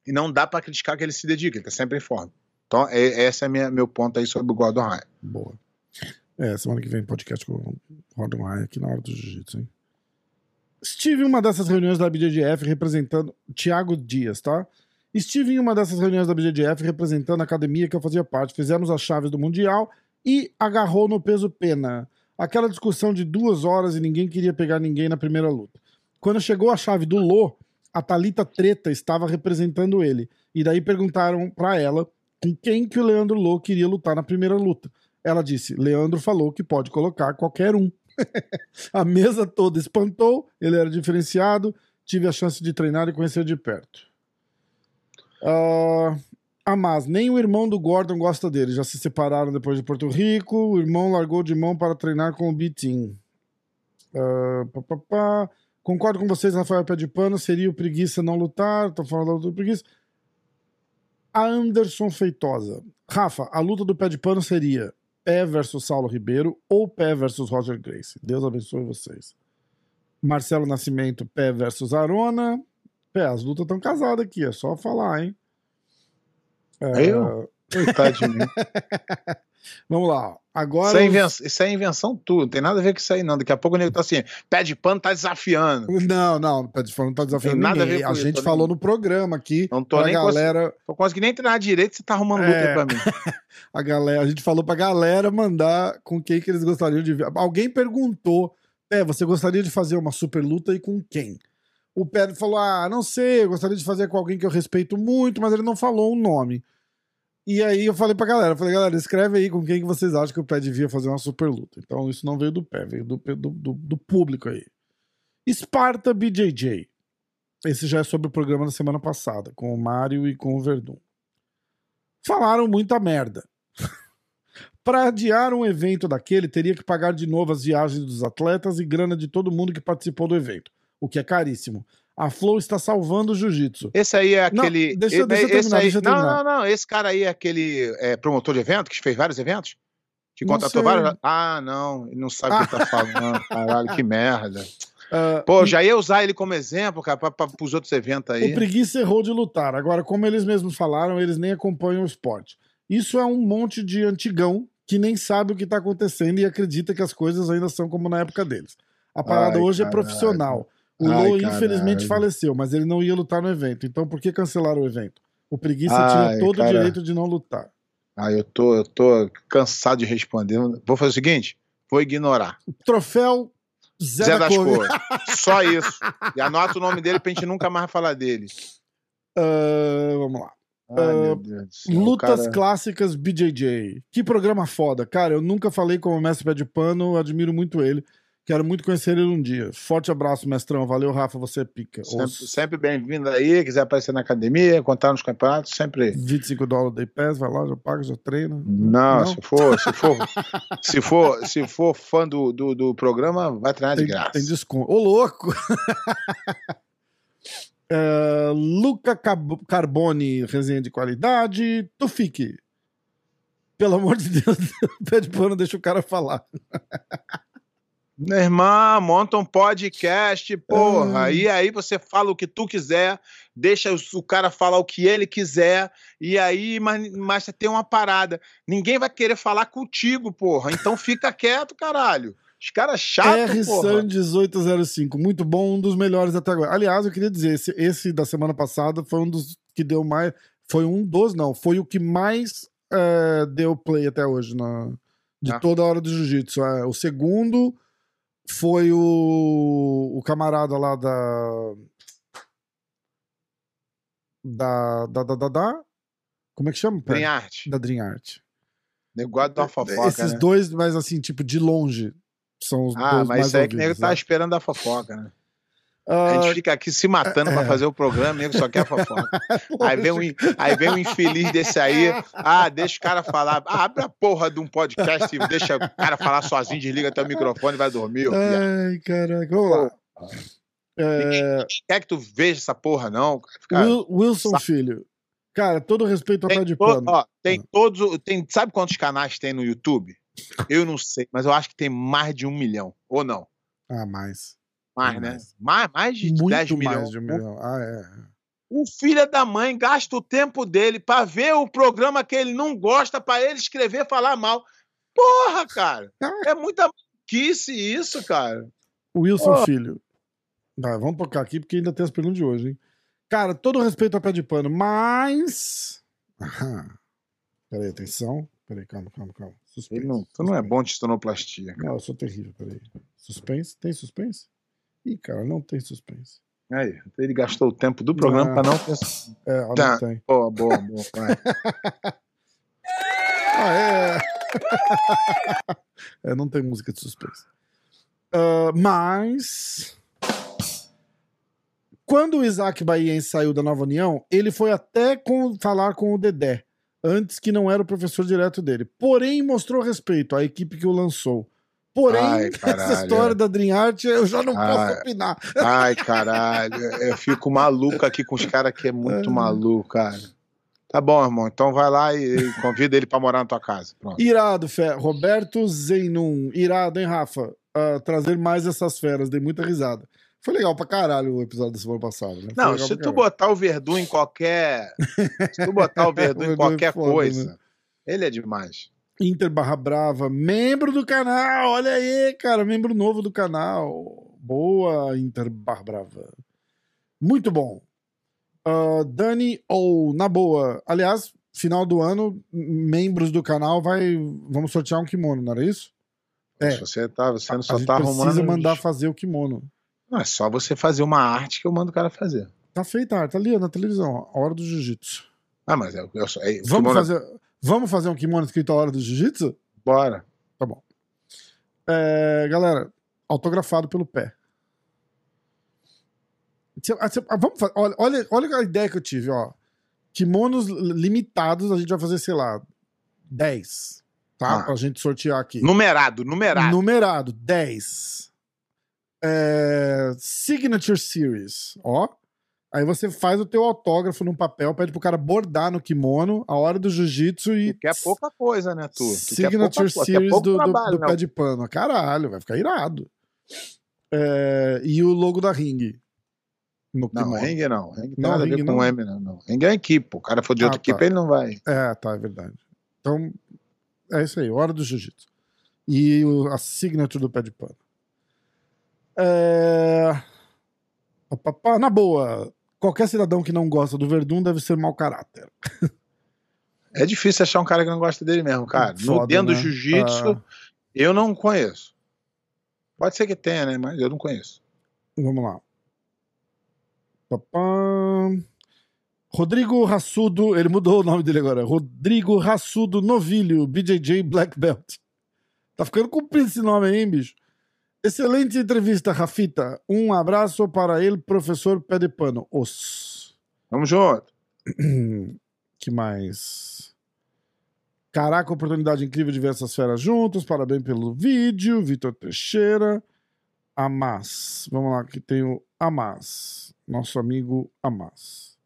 [SPEAKER 3] E não dá pra criticar que ele se dedica, ele tá sempre em forma. Então, é, esse é minha, meu ponto aí sobre o Gordon Ryan.
[SPEAKER 2] Boa. É, semana que vem podcast com o Gordon Ryan aqui na hora do jiu-jitsu, hein? Estive em uma dessas reuniões da BJJF representando. Thiago Dias, tá? Estive em uma dessas reuniões da BJJF representando a academia que eu fazia parte. Fizemos as chaves do Mundial e agarrou no peso pena. Aquela discussão de duas horas e ninguém queria pegar ninguém na primeira luta. Quando chegou a chave do Lô, a Talita Treta estava representando ele. E daí perguntaram pra ela com quem que o Leandro Lô queria lutar na primeira luta. Ela disse: Leandro falou que pode colocar qualquer um. a mesa toda espantou, ele era diferenciado, tive a chance de treinar e conhecer de perto. Ah, ah, mas nem o irmão do Gordon gosta dele, já se separaram depois de Porto Rico, o irmão largou de mão para treinar com o. Ah, pá, pá, pá. Concordo com vocês, Rafael Pé de Pano, seria o preguiça não lutar, tô falando da luta do preguiça. A Anderson Feitosa. Rafa, a luta do pé de pano seria Pé versus Saulo Ribeiro ou Pé versus Roger Grace. Deus abençoe vocês. Marcelo Nascimento, Pé versus Arona. Pé, as lutas estão casadas aqui, é só falar, hein? É,
[SPEAKER 3] Eu? Coitado de mim.
[SPEAKER 2] Vamos lá. Agora.
[SPEAKER 3] Isso é, invenção, isso é invenção tua, não tem nada a ver com isso aí, não. Daqui a pouco o nego tá assim, pé de pano tá desafiando.
[SPEAKER 2] Não, não, pé de pano não tá desafiando
[SPEAKER 3] Tem nada a
[SPEAKER 2] ninguém.
[SPEAKER 3] ver
[SPEAKER 2] A,
[SPEAKER 3] com isso,
[SPEAKER 2] gente
[SPEAKER 3] tô
[SPEAKER 2] falou
[SPEAKER 3] nem-
[SPEAKER 2] no programa aqui.
[SPEAKER 3] Não tô nem
[SPEAKER 2] galera,
[SPEAKER 3] Não consegui nem treinar direito, você tá arrumando luta
[SPEAKER 2] É.
[SPEAKER 3] aí pra mim.
[SPEAKER 2] a galera, a gente falou pra galera mandar com quem que eles gostariam de ver. Alguém perguntou, Pé, você gostaria de fazer uma super luta e com quem? O Pé falou, ah, não sei, eu gostaria de fazer com alguém que eu respeito muito, mas ele não falou o nome. E aí eu falei pra galera, falei, galera, escreve aí com quem que vocês acham que o Pé devia fazer uma super luta. Então isso não veio do Pé, veio do, do, do, do público aí. Sparta BJJ. Esse já é sobre o programa da semana passada, com o Mário e com o Verdun. Falaram muita merda. Para adiar um evento daquele, teria que pagar de novo as viagens dos atletas e grana de todo mundo que participou do evento, o que é caríssimo. A Flow está salvando o jiu-jitsu.
[SPEAKER 3] Esse aí é
[SPEAKER 2] Não,
[SPEAKER 3] aquele.
[SPEAKER 2] deixa eu- deixa eu
[SPEAKER 3] esse
[SPEAKER 2] terminar,
[SPEAKER 3] aí,
[SPEAKER 2] deixa eu
[SPEAKER 3] não,
[SPEAKER 2] terminar.
[SPEAKER 3] não, não. Esse cara aí é aquele é, promotor de evento que fez vários eventos? Que
[SPEAKER 2] Não
[SPEAKER 3] contratou vários. Ah, não, ele não sabe o que tá falando. Caralho, que merda.
[SPEAKER 2] Ah,
[SPEAKER 3] Pô, já ia usar ele como exemplo, cara, pra, pra, pros outros eventos aí.
[SPEAKER 2] O preguiça errou de lutar. Agora, como eles mesmos falaram, eles nem acompanham o esporte. Isso é um monte de antigão que nem sabe o que está acontecendo e acredita que as coisas ainda são como na época deles. A parada
[SPEAKER 3] Ai,
[SPEAKER 2] hoje é
[SPEAKER 3] caralho.
[SPEAKER 2] profissional. O
[SPEAKER 3] Ai, caralho.
[SPEAKER 2] infelizmente, faleceu, mas ele não ia lutar no evento. Então, por que cancelaram o evento? O preguiça
[SPEAKER 3] Ai,
[SPEAKER 2] tinha todo
[SPEAKER 3] cara.
[SPEAKER 2] o direito de não lutar.
[SPEAKER 3] Ah, eu tô, eu tô cansado de responder. Vou fazer o seguinte: vou ignorar.
[SPEAKER 2] Troféu Zé,
[SPEAKER 3] Zé
[SPEAKER 2] da
[SPEAKER 3] das
[SPEAKER 2] Cor.
[SPEAKER 3] Só isso. E anota o nome dele pra gente nunca mais falar dele.
[SPEAKER 2] Ah, vamos lá.
[SPEAKER 3] Ai,
[SPEAKER 2] Ah,
[SPEAKER 3] céu,
[SPEAKER 2] Lutas
[SPEAKER 3] cara-
[SPEAKER 2] clássicas BJJ. Que programa foda. Cara, eu nunca falei como mestre pé de pano, admiro muito ele. Quero muito conhecer ele um dia. Forte abraço, mestrão. Valeu, Rafa, você é pica.
[SPEAKER 3] Sempre, sempre bem-vindo aí, quiser aparecer na academia, contar nos campeonatos, sempre.
[SPEAKER 2] 25 dólares da pass, vai lá, já paga, já treina.
[SPEAKER 3] Não,
[SPEAKER 2] Não?
[SPEAKER 3] se for, se for, se for, se for fã do, do, do programa, vai treinar de
[SPEAKER 2] Tem,
[SPEAKER 3] graça.
[SPEAKER 2] tem desconto. Ô, louco! É, Luca Carbone, resenha de qualidade. Tufik. Pelo amor de Deus, pé de pano, deixa o cara falar.
[SPEAKER 3] Meu irmão, monta um podcast, porra.
[SPEAKER 2] Ah.
[SPEAKER 3] E aí você fala o que tu quiser, deixa o, cara falar o que ele quiser. E aí, mas, mas tem uma parada. Ninguém vai querer falar contigo, porra. Então fica quieto, caralho. Os caras chatos,
[SPEAKER 2] R
[SPEAKER 3] porra.
[SPEAKER 2] San 1805, muito bom, um dos melhores até agora. Aliás, eu queria dizer, esse, esse da semana passada foi um dos que deu mais. Foi um dos, não, foi o que mais é, deu play até hoje, na, de
[SPEAKER 3] Ah.
[SPEAKER 2] toda a hora do jiu-jitsu. É, o segundo foi o, o camarada lá da. Da, da, da, da, da- Como é que chama?
[SPEAKER 3] Dream Art.
[SPEAKER 2] Da Dream Art.
[SPEAKER 3] Negócio da fofoca,
[SPEAKER 2] Esses
[SPEAKER 3] né?
[SPEAKER 2] dois, mas assim, tipo, de longe, são os
[SPEAKER 3] Ah,
[SPEAKER 2] dois
[SPEAKER 3] mas
[SPEAKER 2] mais
[SPEAKER 3] isso aí que o nego tá
[SPEAKER 2] né?
[SPEAKER 3] esperando a fofoca, né?
[SPEAKER 2] Ah,
[SPEAKER 3] A gente fica aqui se matando
[SPEAKER 2] é.
[SPEAKER 3] pra fazer o programa, nego só quer fofoca. Aí vem, um, aí vem um infeliz desse aí, ah, deixa o cara falar, ah, abre a porra de um podcast e deixa o cara falar sozinho, desliga até o microfone e vai dormir.
[SPEAKER 2] Ai, caraca, vamos lá. É,
[SPEAKER 3] Quer que tu veja essa porra, não?
[SPEAKER 2] Wil- Wilson
[SPEAKER 3] sa-
[SPEAKER 2] Filho. Cara, todo respeito ao pé de pano.
[SPEAKER 3] ó, tem todos, o- tem, sabe quantos canais tem no YouTube? Eu não sei, mas eu acho que tem mais de um milhão, ou não?
[SPEAKER 2] Ah, mais.
[SPEAKER 3] Mais, né?
[SPEAKER 2] mais.
[SPEAKER 3] Mais, mais de 10
[SPEAKER 2] Muito mais
[SPEAKER 3] milhões.
[SPEAKER 2] de um milhão. Ah, é.
[SPEAKER 3] O filho da mãe gasta o tempo dele pra ver o programa que ele não gosta, pra ele escrever e falar mal. Porra, cara! É muita maluquice isso, cara.
[SPEAKER 2] Wilson
[SPEAKER 3] Ó.
[SPEAKER 2] Filho. Vamos tocar aqui porque ainda tem as perguntas de hoje, hein? Cara, todo respeito ao pé de pano, mas. Peraí, atenção. Peraí, calma, calma, calma. Suspense.
[SPEAKER 3] Ele não, tu não é bom de sonoplastia. cara.
[SPEAKER 2] Não, eu sou terrível, peraí. Suspense? Tem suspense? Ih, cara, não tem suspense.
[SPEAKER 3] Aí, ele gastou o tempo do programa
[SPEAKER 2] Ah.
[SPEAKER 3] pra não pensar.
[SPEAKER 2] É, ó,
[SPEAKER 3] Tá.
[SPEAKER 2] não tem.
[SPEAKER 3] Boa, boa, boa. Vai.
[SPEAKER 2] Ah, é. é, não tem música de suspense. Ah, mas. Quando o Isaac Baiense saiu da Nova União, ele foi até com- falar com o Dedé, antes que não era o professor direto dele. Porém, mostrou respeito à equipe que o lançou. Porém,
[SPEAKER 3] Ai,
[SPEAKER 2] essa história da Dream Art eu já não posso
[SPEAKER 3] Ai.
[SPEAKER 2] opinar.
[SPEAKER 3] Ai, caralho. Eu fico maluco aqui com os caras que é muito maluco, cara. Tá bom, irmão. Então vai lá e, convida ele pra morar na tua casa. Pronto.
[SPEAKER 2] Irado, Fé. Roberto Zeinun. Irado, hein, Rafa? Ah, trazer mais essas feras. Dei muita risada. Foi legal pra caralho o episódio da semana passada. Né?
[SPEAKER 3] Não, se tu
[SPEAKER 2] caralho.
[SPEAKER 3] botar o Verdun em qualquer. se tu botar o Verdun em
[SPEAKER 2] é
[SPEAKER 3] qualquer
[SPEAKER 2] foda,
[SPEAKER 3] coisa,
[SPEAKER 2] né?
[SPEAKER 3] ele é demais.
[SPEAKER 2] Inter Barra Brava, membro do canal. Olha aí, cara, membro novo do canal. Boa, Inter Barra Brava. Muito bom. Ah, Dani ou na boa. Aliás, final do ano, membros do canal vai, vamos sortear um kimono, não era isso? É.
[SPEAKER 3] Se você, tá, você
[SPEAKER 2] A
[SPEAKER 3] não só
[SPEAKER 2] gente
[SPEAKER 3] tá
[SPEAKER 2] precisa
[SPEAKER 3] arrumando.
[SPEAKER 2] mandar fazer o kimono.
[SPEAKER 3] Não, é só você fazer uma arte que eu mando o cara fazer.
[SPEAKER 2] Tá feita a arte, ali ó, na televisão, ó, a hora do jiu-jitsu.
[SPEAKER 3] Ah, mas eu, eu, é,
[SPEAKER 2] Vamos
[SPEAKER 3] kimono-
[SPEAKER 2] fazer, vamos fazer um kimono escrito a hora do jiu-jitsu?
[SPEAKER 3] Bora.
[SPEAKER 2] Tá bom. É, galera, autografado pelo pé. Ah, ah, Vamos fa- olha, olha, olha a ideia que eu tive, ó. Kimonos limitados, a gente vai fazer, sei lá, 10. Tá?
[SPEAKER 3] Ah.
[SPEAKER 2] Pra gente sortear aqui.
[SPEAKER 3] Numerado, numerado.
[SPEAKER 2] Numerado, 10. É, Signature Series, ó. Aí você faz o teu autógrafo num papel, pede pro cara bordar no kimono, a hora do jiu-jitsu e.
[SPEAKER 3] Tu quer pouca coisa, né, tu?
[SPEAKER 2] Signature Series do, do,
[SPEAKER 3] trabalho,
[SPEAKER 2] do
[SPEAKER 3] não.
[SPEAKER 2] pé de pano. Caralho, vai ficar irado. É, e o logo da ring. No
[SPEAKER 3] Não,
[SPEAKER 2] kimono.
[SPEAKER 3] ring não. Ring tem
[SPEAKER 2] Não,
[SPEAKER 3] nada a
[SPEAKER 2] ring
[SPEAKER 3] ver com
[SPEAKER 2] não.
[SPEAKER 3] M, não. não. Ring é equipe. O cara for de
[SPEAKER 2] Ah,
[SPEAKER 3] outra
[SPEAKER 2] tá.
[SPEAKER 3] equipe, ele não vai.
[SPEAKER 2] É, tá, é verdade. Então, é isso aí, hora do jiu-jitsu. E o- a signature do pé de pano. É... Na boa, qualquer cidadão que não gosta do Verdun deve ser mau caráter.
[SPEAKER 3] É difícil achar um cara que não gosta dele mesmo, cara. no
[SPEAKER 2] Foda,
[SPEAKER 3] dentro
[SPEAKER 2] né?
[SPEAKER 3] do jiu-jitsu,
[SPEAKER 2] Ah.
[SPEAKER 3] eu não conheço. Pode ser que tenha, né? Mas eu não conheço.
[SPEAKER 2] Vamos lá. Pá, pá. Rodrigo Rassudo, ele mudou o nome dele agora. Rodrigo Rassudo Novilho, BJJ Black Belt. Tá ficando comprido esse nome aí, hein, bicho? Excelente entrevista, Rafita. Um abraço para ele, professor Pé de Pano. Os.
[SPEAKER 3] Vamos junto.
[SPEAKER 2] que mais? Caraca, oportunidade incrível de ver essas feras juntos. Parabéns pelo vídeo. Vitor Teixeira. Amas. Vamos lá, que tem o Amas. Nosso amigo Amas.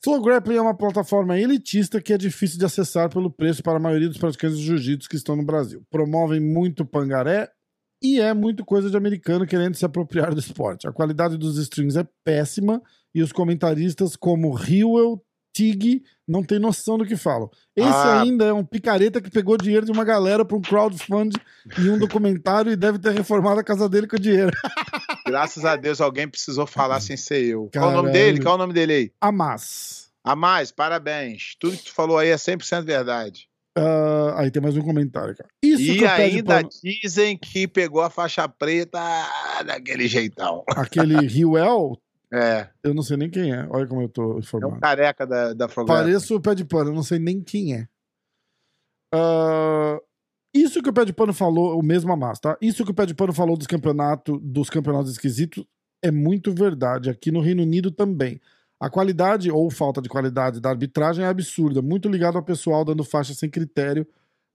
[SPEAKER 2] Flow Grappling é uma plataforma elitista que é difícil de acessar pelo preço para a maioria dos praticantes de jiu-jitsu que estão no Brasil. Promovem muito pangaré e é muito coisa de americano querendo se apropriar do esporte. A qualidade dos streams é péssima e os comentaristas como Hewell, Tig, não tem noção do que falam. Esse
[SPEAKER 3] Ah.
[SPEAKER 2] ainda é um picareta que pegou dinheiro de uma galera para um crowdfund em um documentário e deve ter reformado a casa dele com o dinheiro.
[SPEAKER 3] Graças a Deus alguém precisou falar sem ser eu. Qual o nome
[SPEAKER 2] Caralho.
[SPEAKER 3] dele? Qual o nome dele aí?
[SPEAKER 2] Amas.
[SPEAKER 3] A mais, parabéns. Tudo que tu falou aí é 100% verdade.
[SPEAKER 2] Ah, aí tem mais um comentário, cara. Isso
[SPEAKER 3] e ainda
[SPEAKER 2] pano-
[SPEAKER 3] dizem que pegou a faixa preta daquele jeitão.
[SPEAKER 2] Aquele Hewell,
[SPEAKER 3] É,
[SPEAKER 2] eu não sei nem quem é. Olha como eu tô
[SPEAKER 3] é um
[SPEAKER 2] informado.
[SPEAKER 3] careca da, da Frogata.
[SPEAKER 2] Pareço o pé de pano, eu não sei nem quem é. Ah, isso que o pé de pano falou, o mesmo Amas, tá? Isso que o pé de pano falou dos campeonatos, dos campeonatos esquisitos é muito verdade. Aqui no Reino Unido também. A qualidade ou falta de qualidade da arbitragem é absurda, muito ligado ao pessoal dando faixa sem critério,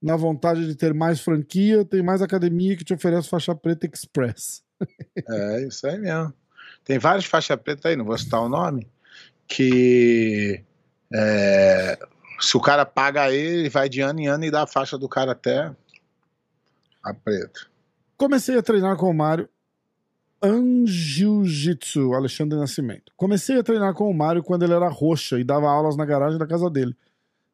[SPEAKER 2] na vontade de ter mais franquia, tem mais academia que te oferece faixa preta express.
[SPEAKER 3] É, isso aí mesmo. Tem vários faixa preta aí, não vou citar o nome, que é, se o cara paga ele, ele vai de ano em ano e dá a faixa do cara até a preta.
[SPEAKER 2] Comecei a treinar com o Mário Anjiu-Jitsu, Alexandre Nascimento. Comecei a treinar com o Mário quando ele era roxa e dava aulas na garagem da casa dele.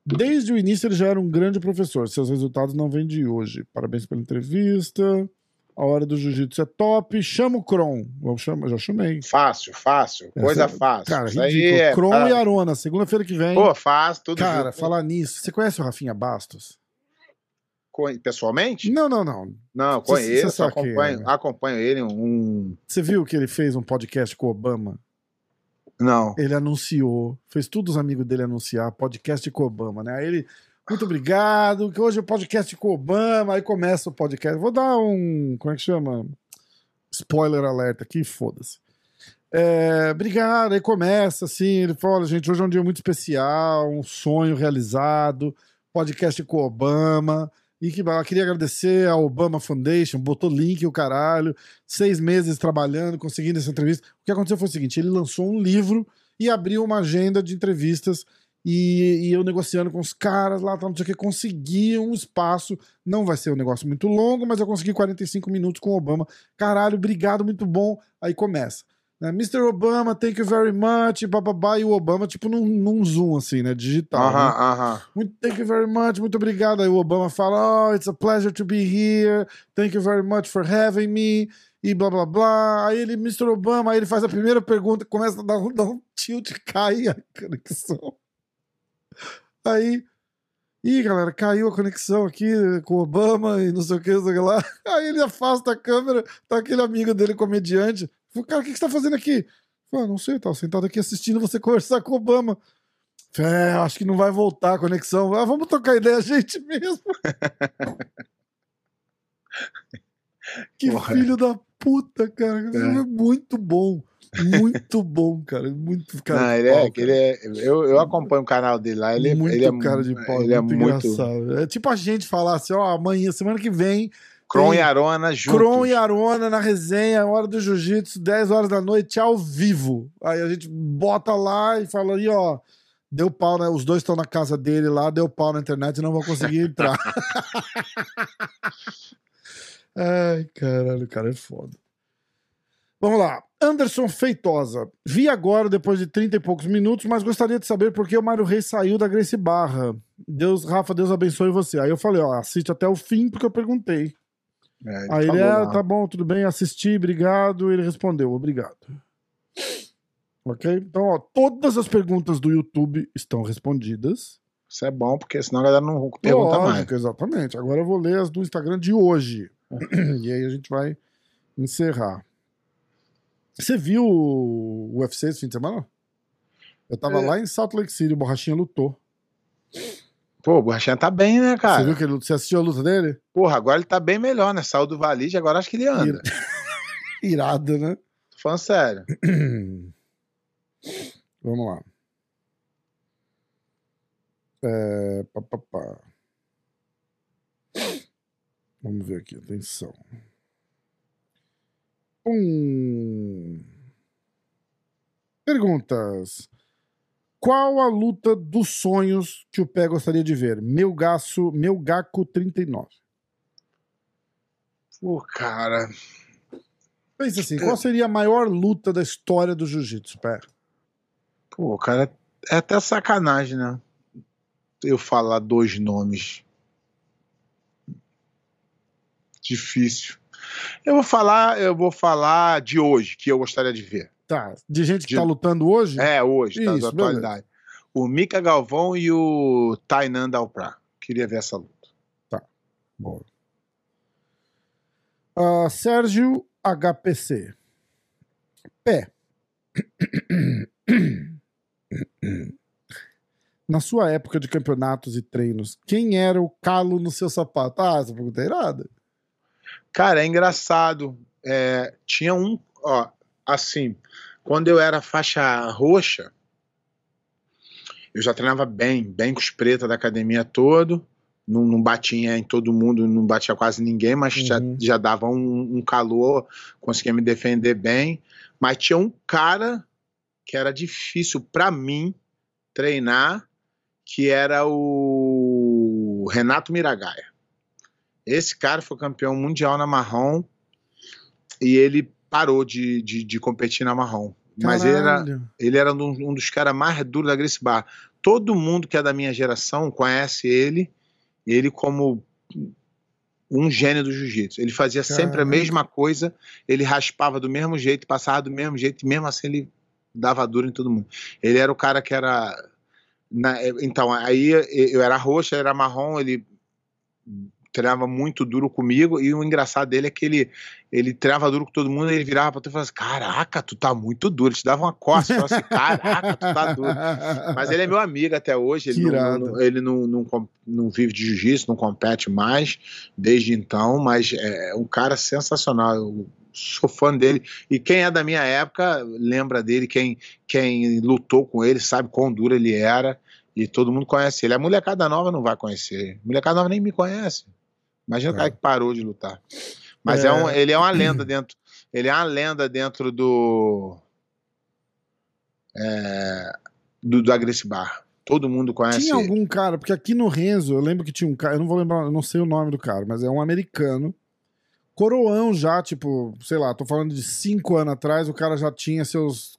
[SPEAKER 2] Desde o início ele já era um grande professor. Seus resultados não vêm de hoje. Parabéns pela entrevista. A hora do jiu-jitsu é top. Chama o Kron. Eu chamo, já chamei.
[SPEAKER 3] Fácil, fácil, coisa
[SPEAKER 2] Essa-
[SPEAKER 3] fácil.
[SPEAKER 2] Cara,
[SPEAKER 3] Isso
[SPEAKER 2] ridículo.
[SPEAKER 3] é,
[SPEAKER 2] Kron
[SPEAKER 3] tá-
[SPEAKER 2] e Arona, segunda-feira que vem.
[SPEAKER 3] Pô, fácil, tudo
[SPEAKER 2] Cara,
[SPEAKER 3] junto.
[SPEAKER 2] falar nisso. Você conhece o Rafinha Bastos?
[SPEAKER 3] Pessoalmente?
[SPEAKER 2] Não, não, não.
[SPEAKER 3] Não, conheço,
[SPEAKER 2] cê sabe quem
[SPEAKER 3] acompanho,
[SPEAKER 2] é, né?
[SPEAKER 3] acompanho ele. Um.
[SPEAKER 2] Você viu que ele fez um podcast com o Obama?
[SPEAKER 3] Não.
[SPEAKER 2] ele anunciou, fez todos os amigos dele anunciar podcast com Obama, né? Aí ele, muito obrigado, que hoje é o podcast com Obama, aí começa o podcast. Vou dar um, como é que chama? Spoiler alerta aqui, foda-se. É, obrigado, aí começa assim, ele fala, gente, hoje é um dia muito especial, um sonho realizado, podcast com Obama, e que eu queria agradecer a Obama Foundation, botou link o caralho, seis meses trabalhando, conseguindo essa entrevista. O que aconteceu foi o seguinte: ele lançou um livro e abriu uma agenda de entrevistas. E, e eu negociando com os caras lá, não sei o que, consegui um espaço. Não vai ser um negócio muito longo, mas eu consegui 45 minutos com o Obama. Caralho, obrigado, muito bom. Aí começa. Né? Mr. Obama, thank you very much, bababá, e o Obama, tipo, num, num zoom, assim, né? Digital. né?
[SPEAKER 3] Aham, aham.
[SPEAKER 2] Muito, thank you very much, muito obrigado. Aí o Obama fala, oh, it's a pleasure to be here, thank you very much for having me, e blá blá blá. Aí ele, Mr. Obama, aí ele faz a primeira pergunta, começa a dar, um- dar um tilt, cai a conexão. Aí, ih, galera, caiu a conexão aqui com o Obama e não sei o que, não sei o que lá. Aí ele afasta a câmera, tá aquele amigo dele, comediante. Falei, cara, o que que você tá fazendo aqui? Falei, ah, não sei, tava sentado aqui assistindo você conversar com o Obama. É, acho que não vai voltar a conexão. Ah, vamos trocar ideia a gente mesmo. que
[SPEAKER 3] Porra.
[SPEAKER 2] filho da puta, cara.
[SPEAKER 3] É.
[SPEAKER 2] é muito bom. Muito bom, cara. Muito cara.
[SPEAKER 3] Não, ele
[SPEAKER 2] pau,
[SPEAKER 3] é, ele é. Eu, eu acompanho o canal dele lá. Ele, é-
[SPEAKER 2] muito
[SPEAKER 3] ele é
[SPEAKER 2] cara de pau,
[SPEAKER 3] Ele é
[SPEAKER 2] muito,
[SPEAKER 3] muito.
[SPEAKER 2] engraçado. É tipo a gente falar assim, ó, amanhã, semana que vem, Tem
[SPEAKER 3] e Arona juntos.
[SPEAKER 2] Kron e Arona na resenha, hora do jiu-jitsu, 10 horas da noite, ao vivo. Aí a gente bota lá e fala aí, ó, deu pau, né? Os dois estão na casa dele lá, deu pau na internet e não vão conseguir entrar. Ai, caralho, o cara é foda. Vamos lá. Anderson Feitosa. Vi agora, depois de 30 e poucos minutos, mas gostaria de saber por que o Mário Reis saiu da Grace Barra. Deus, Rafa, Deus abençoe você. Aí eu falei, ó, assiste até o fim, porque eu perguntei.
[SPEAKER 3] É,
[SPEAKER 2] Aí ele, ah, tá bom, tudo bem, assisti, obrigado. Ele respondeu, obrigado. Ok? Então, ó, todas as perguntas do YouTube estão respondidas.
[SPEAKER 3] Isso é bom, porque senão a galera não pergunta mais.
[SPEAKER 2] Lógico, exatamente. Agora eu vou ler as do Instagram de hoje. e aí a gente vai encerrar. Você viu o UFC esse fim de semana? Eu tava
[SPEAKER 3] É.
[SPEAKER 2] lá em Salt Lake City, o Borrachinha lutou.
[SPEAKER 3] Pô, o Borrachinha tá bem, né,
[SPEAKER 2] Você
[SPEAKER 3] cara?
[SPEAKER 2] viu que ele, você assistiu a luta dele?
[SPEAKER 3] Porra, agora ele tá bem melhor, né? Saiu do valide, agora acho que ele anda.
[SPEAKER 2] Irado, né?
[SPEAKER 3] Tô falando sério.
[SPEAKER 2] Vamos lá. É, pá, pá, pá. Vamos ver aqui, atenção. Um... Perguntas. Qual a luta dos sonhos que o Pé gostaria de ver? Meu Gaço, meu Gaco 39.
[SPEAKER 3] Pô, cara.
[SPEAKER 2] Pensa assim, qual seria a maior luta da história do jiu-jitsu, Pé?
[SPEAKER 3] Pô, cara, é até sacanagem, né? Eu falar dois nomes. Difícil. Eu vou falar, eu vou falar de hoje, que eu gostaria de ver.
[SPEAKER 2] Tá, de gente que
[SPEAKER 3] De-
[SPEAKER 2] tá lutando hoje?
[SPEAKER 3] É, hoje, tá?
[SPEAKER 2] Isso,
[SPEAKER 3] Da atualidade. O Mika Galvão e o Tainan Dalprá. Queria ver essa luta.
[SPEAKER 2] Boa. Ah, Sérgio HPC. Pé. Na sua época de campeonatos e treinos, quem era o calo no seu sapato? Ah, essa pergunta é irada.
[SPEAKER 3] Cara, é engraçado. É, tinha um, ó, assim, quando eu era faixa roxa, eu já treinava bem, bem com os pretos da academia todo. Não, não batia em todo mundo, não batia quase ninguém, mas já,
[SPEAKER 2] Uhum.
[SPEAKER 3] já dava um, um calor, conseguia me defender bem. Mas tinha um cara que era difícil pra mim treinar, que era o Renato Miragaia. Esse cara foi campeão mundial na marrom e ele parou de, de, de competir na marrom. Mas ele era, ele era um, um dos caras mais duros da Gracie Bar. Todo mundo que é da minha geração conhece ele, ele como um gênio do jiu-jitsu. Ele fazia sempre a mesma coisa, ele raspava do mesmo jeito, passava do mesmo jeito, e mesmo assim ele dava duro em todo mundo. Ele era o cara que era. na- então, aí eu era roxo, ele era marrom, ele treinava muito duro comigo, e o engraçado dele é que ele, ele treinava duro com todo mundo, e ele virava pra tu e falava assim: Caraca, tu tá muito duro. Ele te dava uma costa, falava assim: Caraca, tu tá duro. Mas ele é meu amigo até hoje. Ele, não, não- ele não, não, não vive de jiu-jitsu, não compete mais desde então, mas é um cara sensacional. Eu sou fã dele. E quem é da minha época lembra dele, quem, quem lutou com ele sabe quão duro ele era. E todo mundo conhece ele. A molecada nova não vai conhecer. A molecada nova nem me conhece. Imagina o
[SPEAKER 2] É.
[SPEAKER 3] cara que parou de lutar. Mas
[SPEAKER 2] É.
[SPEAKER 3] é um- ele é uma lenda dentro. Ele é uma lenda dentro do. É, do, do Agresse Bar. Todo mundo conhece
[SPEAKER 2] Tinha
[SPEAKER 3] ele.
[SPEAKER 2] algum cara, porque aqui no Renzo, eu lembro que tinha um cara, eu não vou lembrar, eu não sei o nome do cara, mas é um americano, coroão já, tipo, sei lá, tô falando de cinco anos atrás, o cara já tinha seus,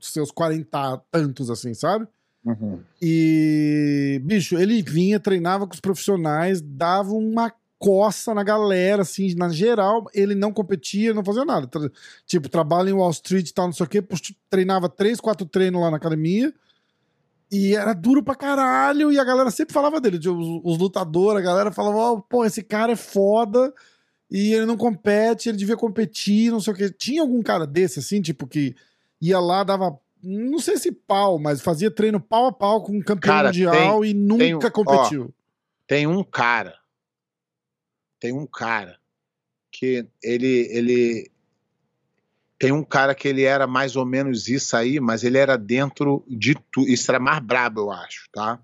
[SPEAKER 2] seus 40 tantos, assim, sabe?
[SPEAKER 3] Uhum.
[SPEAKER 2] E, bicho, ele vinha, treinava com os profissionais, dava uma coça na galera, assim, na geral, ele não competia, não fazia nada. Tra- tipo, trabalha em Wall Street e tal, não sei o quê, treinava três, quatro treinos lá na academia, e era duro pra caralho, e a galera sempre falava dele, tipo, os, os lutadores, a galera falava, ó, pô, esse cara é foda, e ele não compete, ele devia competir, não sei o quê. Tinha algum cara desse, assim, tipo, que ia lá, dava, não sei se pau, mas fazia treino pau a pau com um campeão
[SPEAKER 3] Cara,
[SPEAKER 2] mundial e nunca
[SPEAKER 3] tem- ó,
[SPEAKER 2] competiu.
[SPEAKER 3] Tem um cara. Tem um cara que ele, ele. Tem um cara que ele era mais ou menos isso aí, mas ele era dentro de tudo. Isso era mais brabo, eu acho, tá?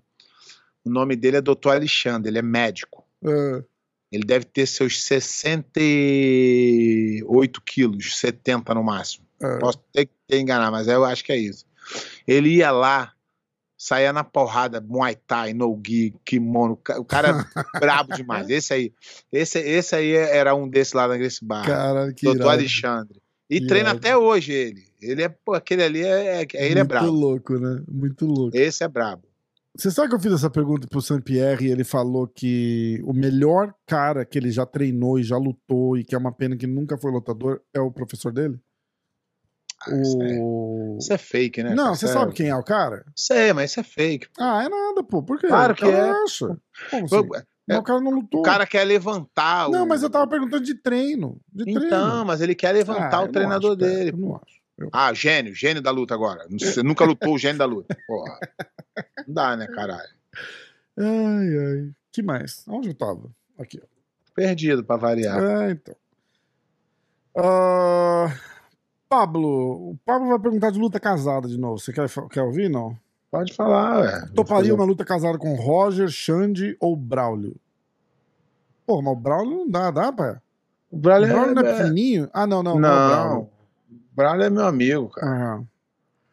[SPEAKER 3] O nome dele é Dr. Alexandre, ele é médico.
[SPEAKER 2] É,
[SPEAKER 3] Ele deve ter seus 68 quilos, 70 no máximo.
[SPEAKER 2] é.
[SPEAKER 3] Posso ter que enganar, mas eu acho que é isso. Ele ia lá, saía na porrada, Muay Thai, no-gi, kimono. ca- O cara é brabo demais. Esse aí, esse, esse aí era um desses lá da Grace Bar.
[SPEAKER 2] Caralho, que
[SPEAKER 3] Doutor
[SPEAKER 2] irado.
[SPEAKER 3] Alexandre. E treina até hoje ele. Ele é, pô, aquele ali é, é- ele é
[SPEAKER 2] Muito
[SPEAKER 3] brabo.
[SPEAKER 2] louco, né? Muito louco.
[SPEAKER 3] Esse é brabo.
[SPEAKER 2] Você sabe que eu fiz essa pergunta pro Saint-Pierre e ele falou que o melhor cara que ele já treinou e já lutou e que é uma pena que nunca foi lutador é o professor dele?
[SPEAKER 3] Ah, isso, é,
[SPEAKER 2] o...
[SPEAKER 3] isso é fake, né?
[SPEAKER 2] Não, você
[SPEAKER 3] Isso
[SPEAKER 2] sabe
[SPEAKER 3] é...
[SPEAKER 2] quem é o cara?
[SPEAKER 3] Sei, mas isso é fake.
[SPEAKER 2] Ah, é nada, pô. Por quê?
[SPEAKER 3] Claro que
[SPEAKER 2] O
[SPEAKER 3] é.
[SPEAKER 2] acha. Como assim?
[SPEAKER 3] O
[SPEAKER 2] Mas o cara não lutou.
[SPEAKER 3] cara quer levantar
[SPEAKER 2] Não,
[SPEAKER 3] o...
[SPEAKER 2] mas eu tava perguntando de treino. De
[SPEAKER 3] Então,
[SPEAKER 2] treino.
[SPEAKER 3] mas ele quer levantar
[SPEAKER 2] Ah,
[SPEAKER 3] o
[SPEAKER 2] não
[SPEAKER 3] treinador
[SPEAKER 2] acho,
[SPEAKER 3] dele.
[SPEAKER 2] Eu não acho.
[SPEAKER 3] Ah, gênio, gênio da luta agora. Você nunca lutou o gênio da luta. Porra. Não dá, né, caralho?
[SPEAKER 2] Ai, ai. que mais? Onde eu tava? Aqui, ó.
[SPEAKER 3] Perdido pra variar.
[SPEAKER 2] É, então. Ah, Pablo. O Pablo vai perguntar de luta casada de novo. Você quer, quer ouvir, não?
[SPEAKER 3] Pode falar, ué.
[SPEAKER 2] Toparia uma luta casada com Roger, Xande ou Braulio? Pô, mas o Braulio não dá, dá, pai?
[SPEAKER 3] O
[SPEAKER 2] O
[SPEAKER 3] Braulio
[SPEAKER 2] Braulio não é
[SPEAKER 3] é...
[SPEAKER 2] pequenininho? Ah, não, não.
[SPEAKER 3] Não,
[SPEAKER 2] Não. é o Braulio.
[SPEAKER 3] o Braulio é meu amigo, cara.
[SPEAKER 2] Aham.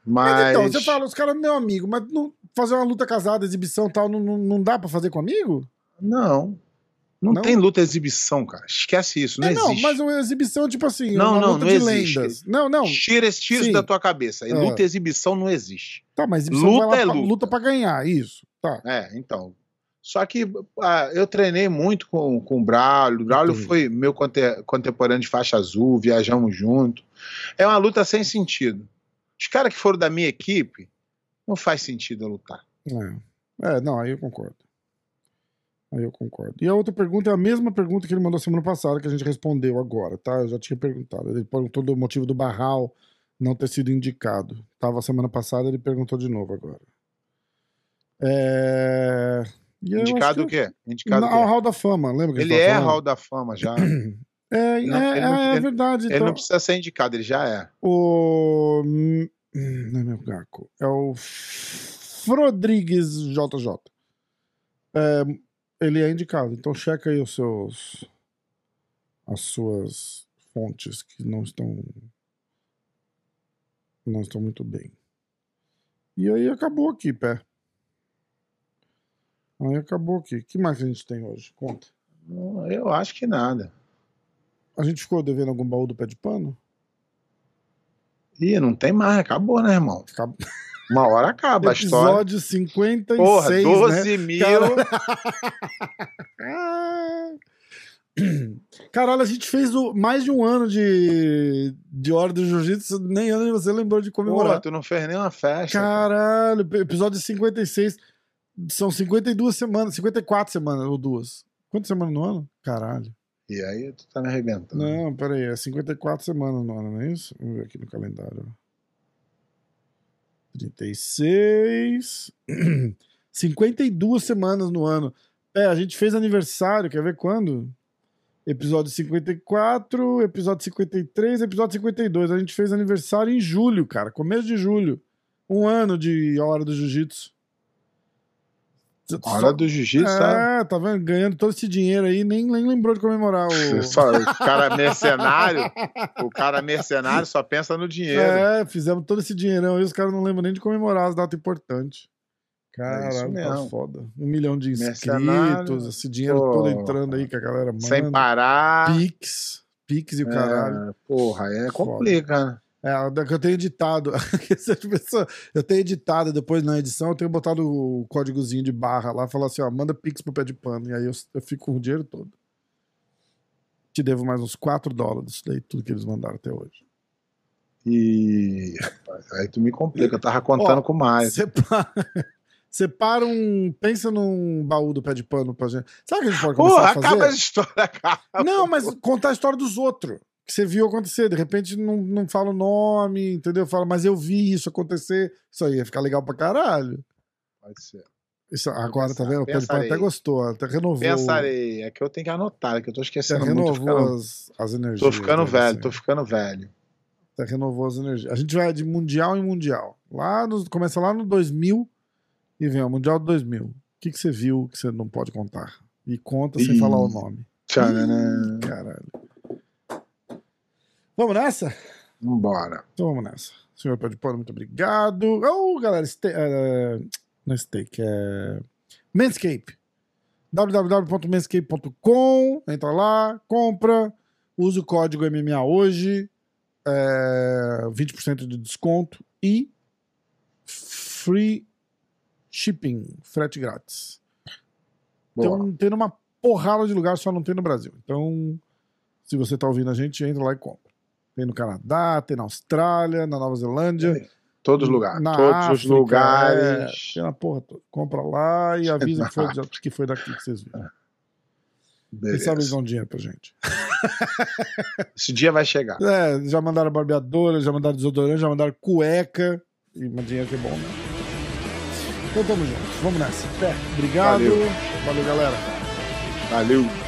[SPEAKER 3] Mas...
[SPEAKER 2] Então, você fala, os caras meu amigo, mas não, fazer uma luta casada, exibição e tal, não, não, não dá pra fazer com amigo?
[SPEAKER 3] Não. Não,
[SPEAKER 2] Não?
[SPEAKER 3] tem luta exibição, cara. Esquece isso, não
[SPEAKER 2] É, não,
[SPEAKER 3] existe.
[SPEAKER 2] mas uma exibição, tipo assim,
[SPEAKER 3] Não,
[SPEAKER 2] uma
[SPEAKER 3] não,
[SPEAKER 2] luta
[SPEAKER 3] não
[SPEAKER 2] de
[SPEAKER 3] existe.
[SPEAKER 2] lendas. Não, não.
[SPEAKER 3] Tira,
[SPEAKER 2] Sim.
[SPEAKER 3] isso da tua cabeça. E
[SPEAKER 2] Ah.
[SPEAKER 3] luta exibição não existe.
[SPEAKER 2] Tá, mas exibição
[SPEAKER 3] Luta é
[SPEAKER 2] pra-
[SPEAKER 3] luta.
[SPEAKER 2] luta pra ganhar, isso. Tá.
[SPEAKER 3] É, então. Só que ah, eu treinei muito com, com o Braulio. O Braulio
[SPEAKER 2] Entendi.
[SPEAKER 3] foi meu conte- contemporâneo de faixa azul, viajamos junto. É uma luta sem sentido. Os caras que foram da minha equipe, não faz sentido eu lutar.
[SPEAKER 2] É. É, não, aí eu concordo. Aí eu concordo. E a outra pergunta é a mesma pergunta que ele mandou semana passada, que a gente respondeu agora, tá? Eu já tinha perguntado. Ele perguntou do motivo do Barral não ter sido indicado. Tava semana passada, ele perguntou de novo agora. É...
[SPEAKER 3] Indicado o quê? Indicado
[SPEAKER 2] Na,
[SPEAKER 3] o
[SPEAKER 2] ao? Hall da Fama, lembra
[SPEAKER 3] Ele
[SPEAKER 2] tava
[SPEAKER 3] é
[SPEAKER 2] falando?
[SPEAKER 3] Hall da Fama já.
[SPEAKER 2] É,
[SPEAKER 3] Não,
[SPEAKER 2] é,
[SPEAKER 3] ele não-
[SPEAKER 2] é
[SPEAKER 3] ele-
[SPEAKER 2] verdade.
[SPEAKER 3] Ele
[SPEAKER 2] então.
[SPEAKER 3] não precisa ser indicado, ele já é.
[SPEAKER 2] O. hum, Não é meu Gaco. É o Rodrigues JJ. É, ele é indicado. Então checa aí os seus. As suas fontes que não estão. Não estão muito bem. E aí acabou aqui, pé. Aí acabou aqui. O que mais a gente tem hoje? Conta.
[SPEAKER 3] Eu acho que nada.
[SPEAKER 2] A gente ficou devendo algum baú do pé de pano?
[SPEAKER 3] Ih, não tem mais, acabou, né, irmão?
[SPEAKER 2] Acab-
[SPEAKER 3] Uma hora acaba a história.
[SPEAKER 2] Episódio 56,
[SPEAKER 3] Porra,
[SPEAKER 2] né?
[SPEAKER 3] 12 mil.
[SPEAKER 2] Ah. Caralho, a gente fez o- mais de um ano de, de Hora do Jiu-Jitsu, nem ano você lembrou de
[SPEAKER 3] Porra,
[SPEAKER 2] comemorar.
[SPEAKER 3] tu não fez nenhuma festa. cara.
[SPEAKER 2] Caralho, ep- episódio 56. São 52 semanas, 54 semanas ou duas. Quantas semanas no ano? Caralho.
[SPEAKER 3] E aí tu tá me arrebentando.
[SPEAKER 2] Não, peraí, é 54 semanas no ano, não é isso? Vamos ver aqui no calendário. Ó. 36. 52 semanas no ano. É, a gente fez aniversário, quer ver quando? Episódio 54, episódio 53, episódio 52. A gente fez aniversário em julho, cara, começo de julho. Um ano de Hora do Jiu-Jitsu.
[SPEAKER 3] Hora do jiu-jitsu?
[SPEAKER 2] É, tá vendo? Ganhando todo esse dinheiro aí, nem, nem lembrou de comemorar o.
[SPEAKER 3] Só, o cara mercenário, o cara mercenário só pensa no dinheiro.
[SPEAKER 2] É, fizemos todo esse dinheirão aí, os caras não lembram nem de comemorar as datas importantes.
[SPEAKER 3] É
[SPEAKER 2] Caralho,
[SPEAKER 3] isso
[SPEAKER 2] tá foda. Um milhão de
[SPEAKER 3] Mercenário,
[SPEAKER 2] inscritos, esse dinheiro
[SPEAKER 3] pô,
[SPEAKER 2] todo entrando aí que a galera manda.
[SPEAKER 3] Sem parar.
[SPEAKER 2] Pix, Pix e o caralho.
[SPEAKER 3] É, porra, é
[SPEAKER 2] Foda.
[SPEAKER 3] complica, né?
[SPEAKER 2] É, que eu tenho editado. Eu tenho editado, depois na edição eu tenho botado o códigozinho de barra lá, falar assim, ó, manda Pix pro pé de pano. E aí eu, eu fico com o dinheiro todo. Te devo mais uns 4 dólares, daí tudo que eles mandaram até hoje.
[SPEAKER 3] E aí tu me complica, eu tava contando
[SPEAKER 2] Ó,
[SPEAKER 3] com mais.
[SPEAKER 2] Separa, separa um. Pensa num baú do pé de pano pra gente. Sabe o que a gente pode começar
[SPEAKER 3] Porra,
[SPEAKER 2] a fazer?
[SPEAKER 3] acaba a história, acaba.
[SPEAKER 2] Não, mas contar a história dos outros. Que você viu acontecer. De repente não, não fala o nome, entendeu? Fala, mas eu vi isso acontecer. Isso aí ia ficar legal pra caralho.
[SPEAKER 3] Pode ser.
[SPEAKER 2] Isso, agora, tá
[SPEAKER 3] pensar,
[SPEAKER 2] vendo? O
[SPEAKER 3] pensarei.
[SPEAKER 2] até gostou, até renovou.
[SPEAKER 3] Pensarei, é que eu tenho que anotar, que eu tô
[SPEAKER 2] Até
[SPEAKER 3] esquecendo muito.
[SPEAKER 2] Renovou as, as energias.
[SPEAKER 3] tô ficando
[SPEAKER 2] dele,
[SPEAKER 3] velho,
[SPEAKER 2] assim.
[SPEAKER 3] tô ficando velho.
[SPEAKER 2] Até renovou as energias. A gente vai de mundial em mundial. Lá no, começa lá no 2000 e vem o mundial do 2000. O que, que você viu que você não pode contar? E conta sem
[SPEAKER 3] Ih.
[SPEAKER 2] falar o nome.
[SPEAKER 3] Tchananã.
[SPEAKER 2] Caralho. Vamos nessa?
[SPEAKER 3] Vambora.
[SPEAKER 2] Então vamos nessa. Senhor Pé de Pano, muito obrigado. Oh, galera, ste é, não é steak, é Manscape. www.manscape.com Entra lá, compra, usa o código MMA hoje, é, 20% de desconto e free shipping, frete grátis.
[SPEAKER 3] Boa.
[SPEAKER 2] Então tem numa porrada de lugar, só não tem no Brasil. Então, se você tá ouvindo a gente, entra lá e compra. Tem no Canadá, tem na Austrália, na Nova Zelândia.
[SPEAKER 3] Todos os lugares.
[SPEAKER 2] Na
[SPEAKER 3] todos
[SPEAKER 2] África,
[SPEAKER 3] os lugares.
[SPEAKER 2] É, na porra toda. Compra lá e avisa que foi, que foi daqui que vocês viram. Beleza. Quem sabe eles dinheiro pra gente.
[SPEAKER 3] Esse dia vai chegar.
[SPEAKER 2] É, já mandaram barbeadora, já mandaram desodorante, já mandaram cueca. E dinheiro que é bom, né? Então tamo junto. Vamos nessa. Pé. Obrigado.
[SPEAKER 3] Valeu,
[SPEAKER 2] Valeu galera.
[SPEAKER 3] Valeu.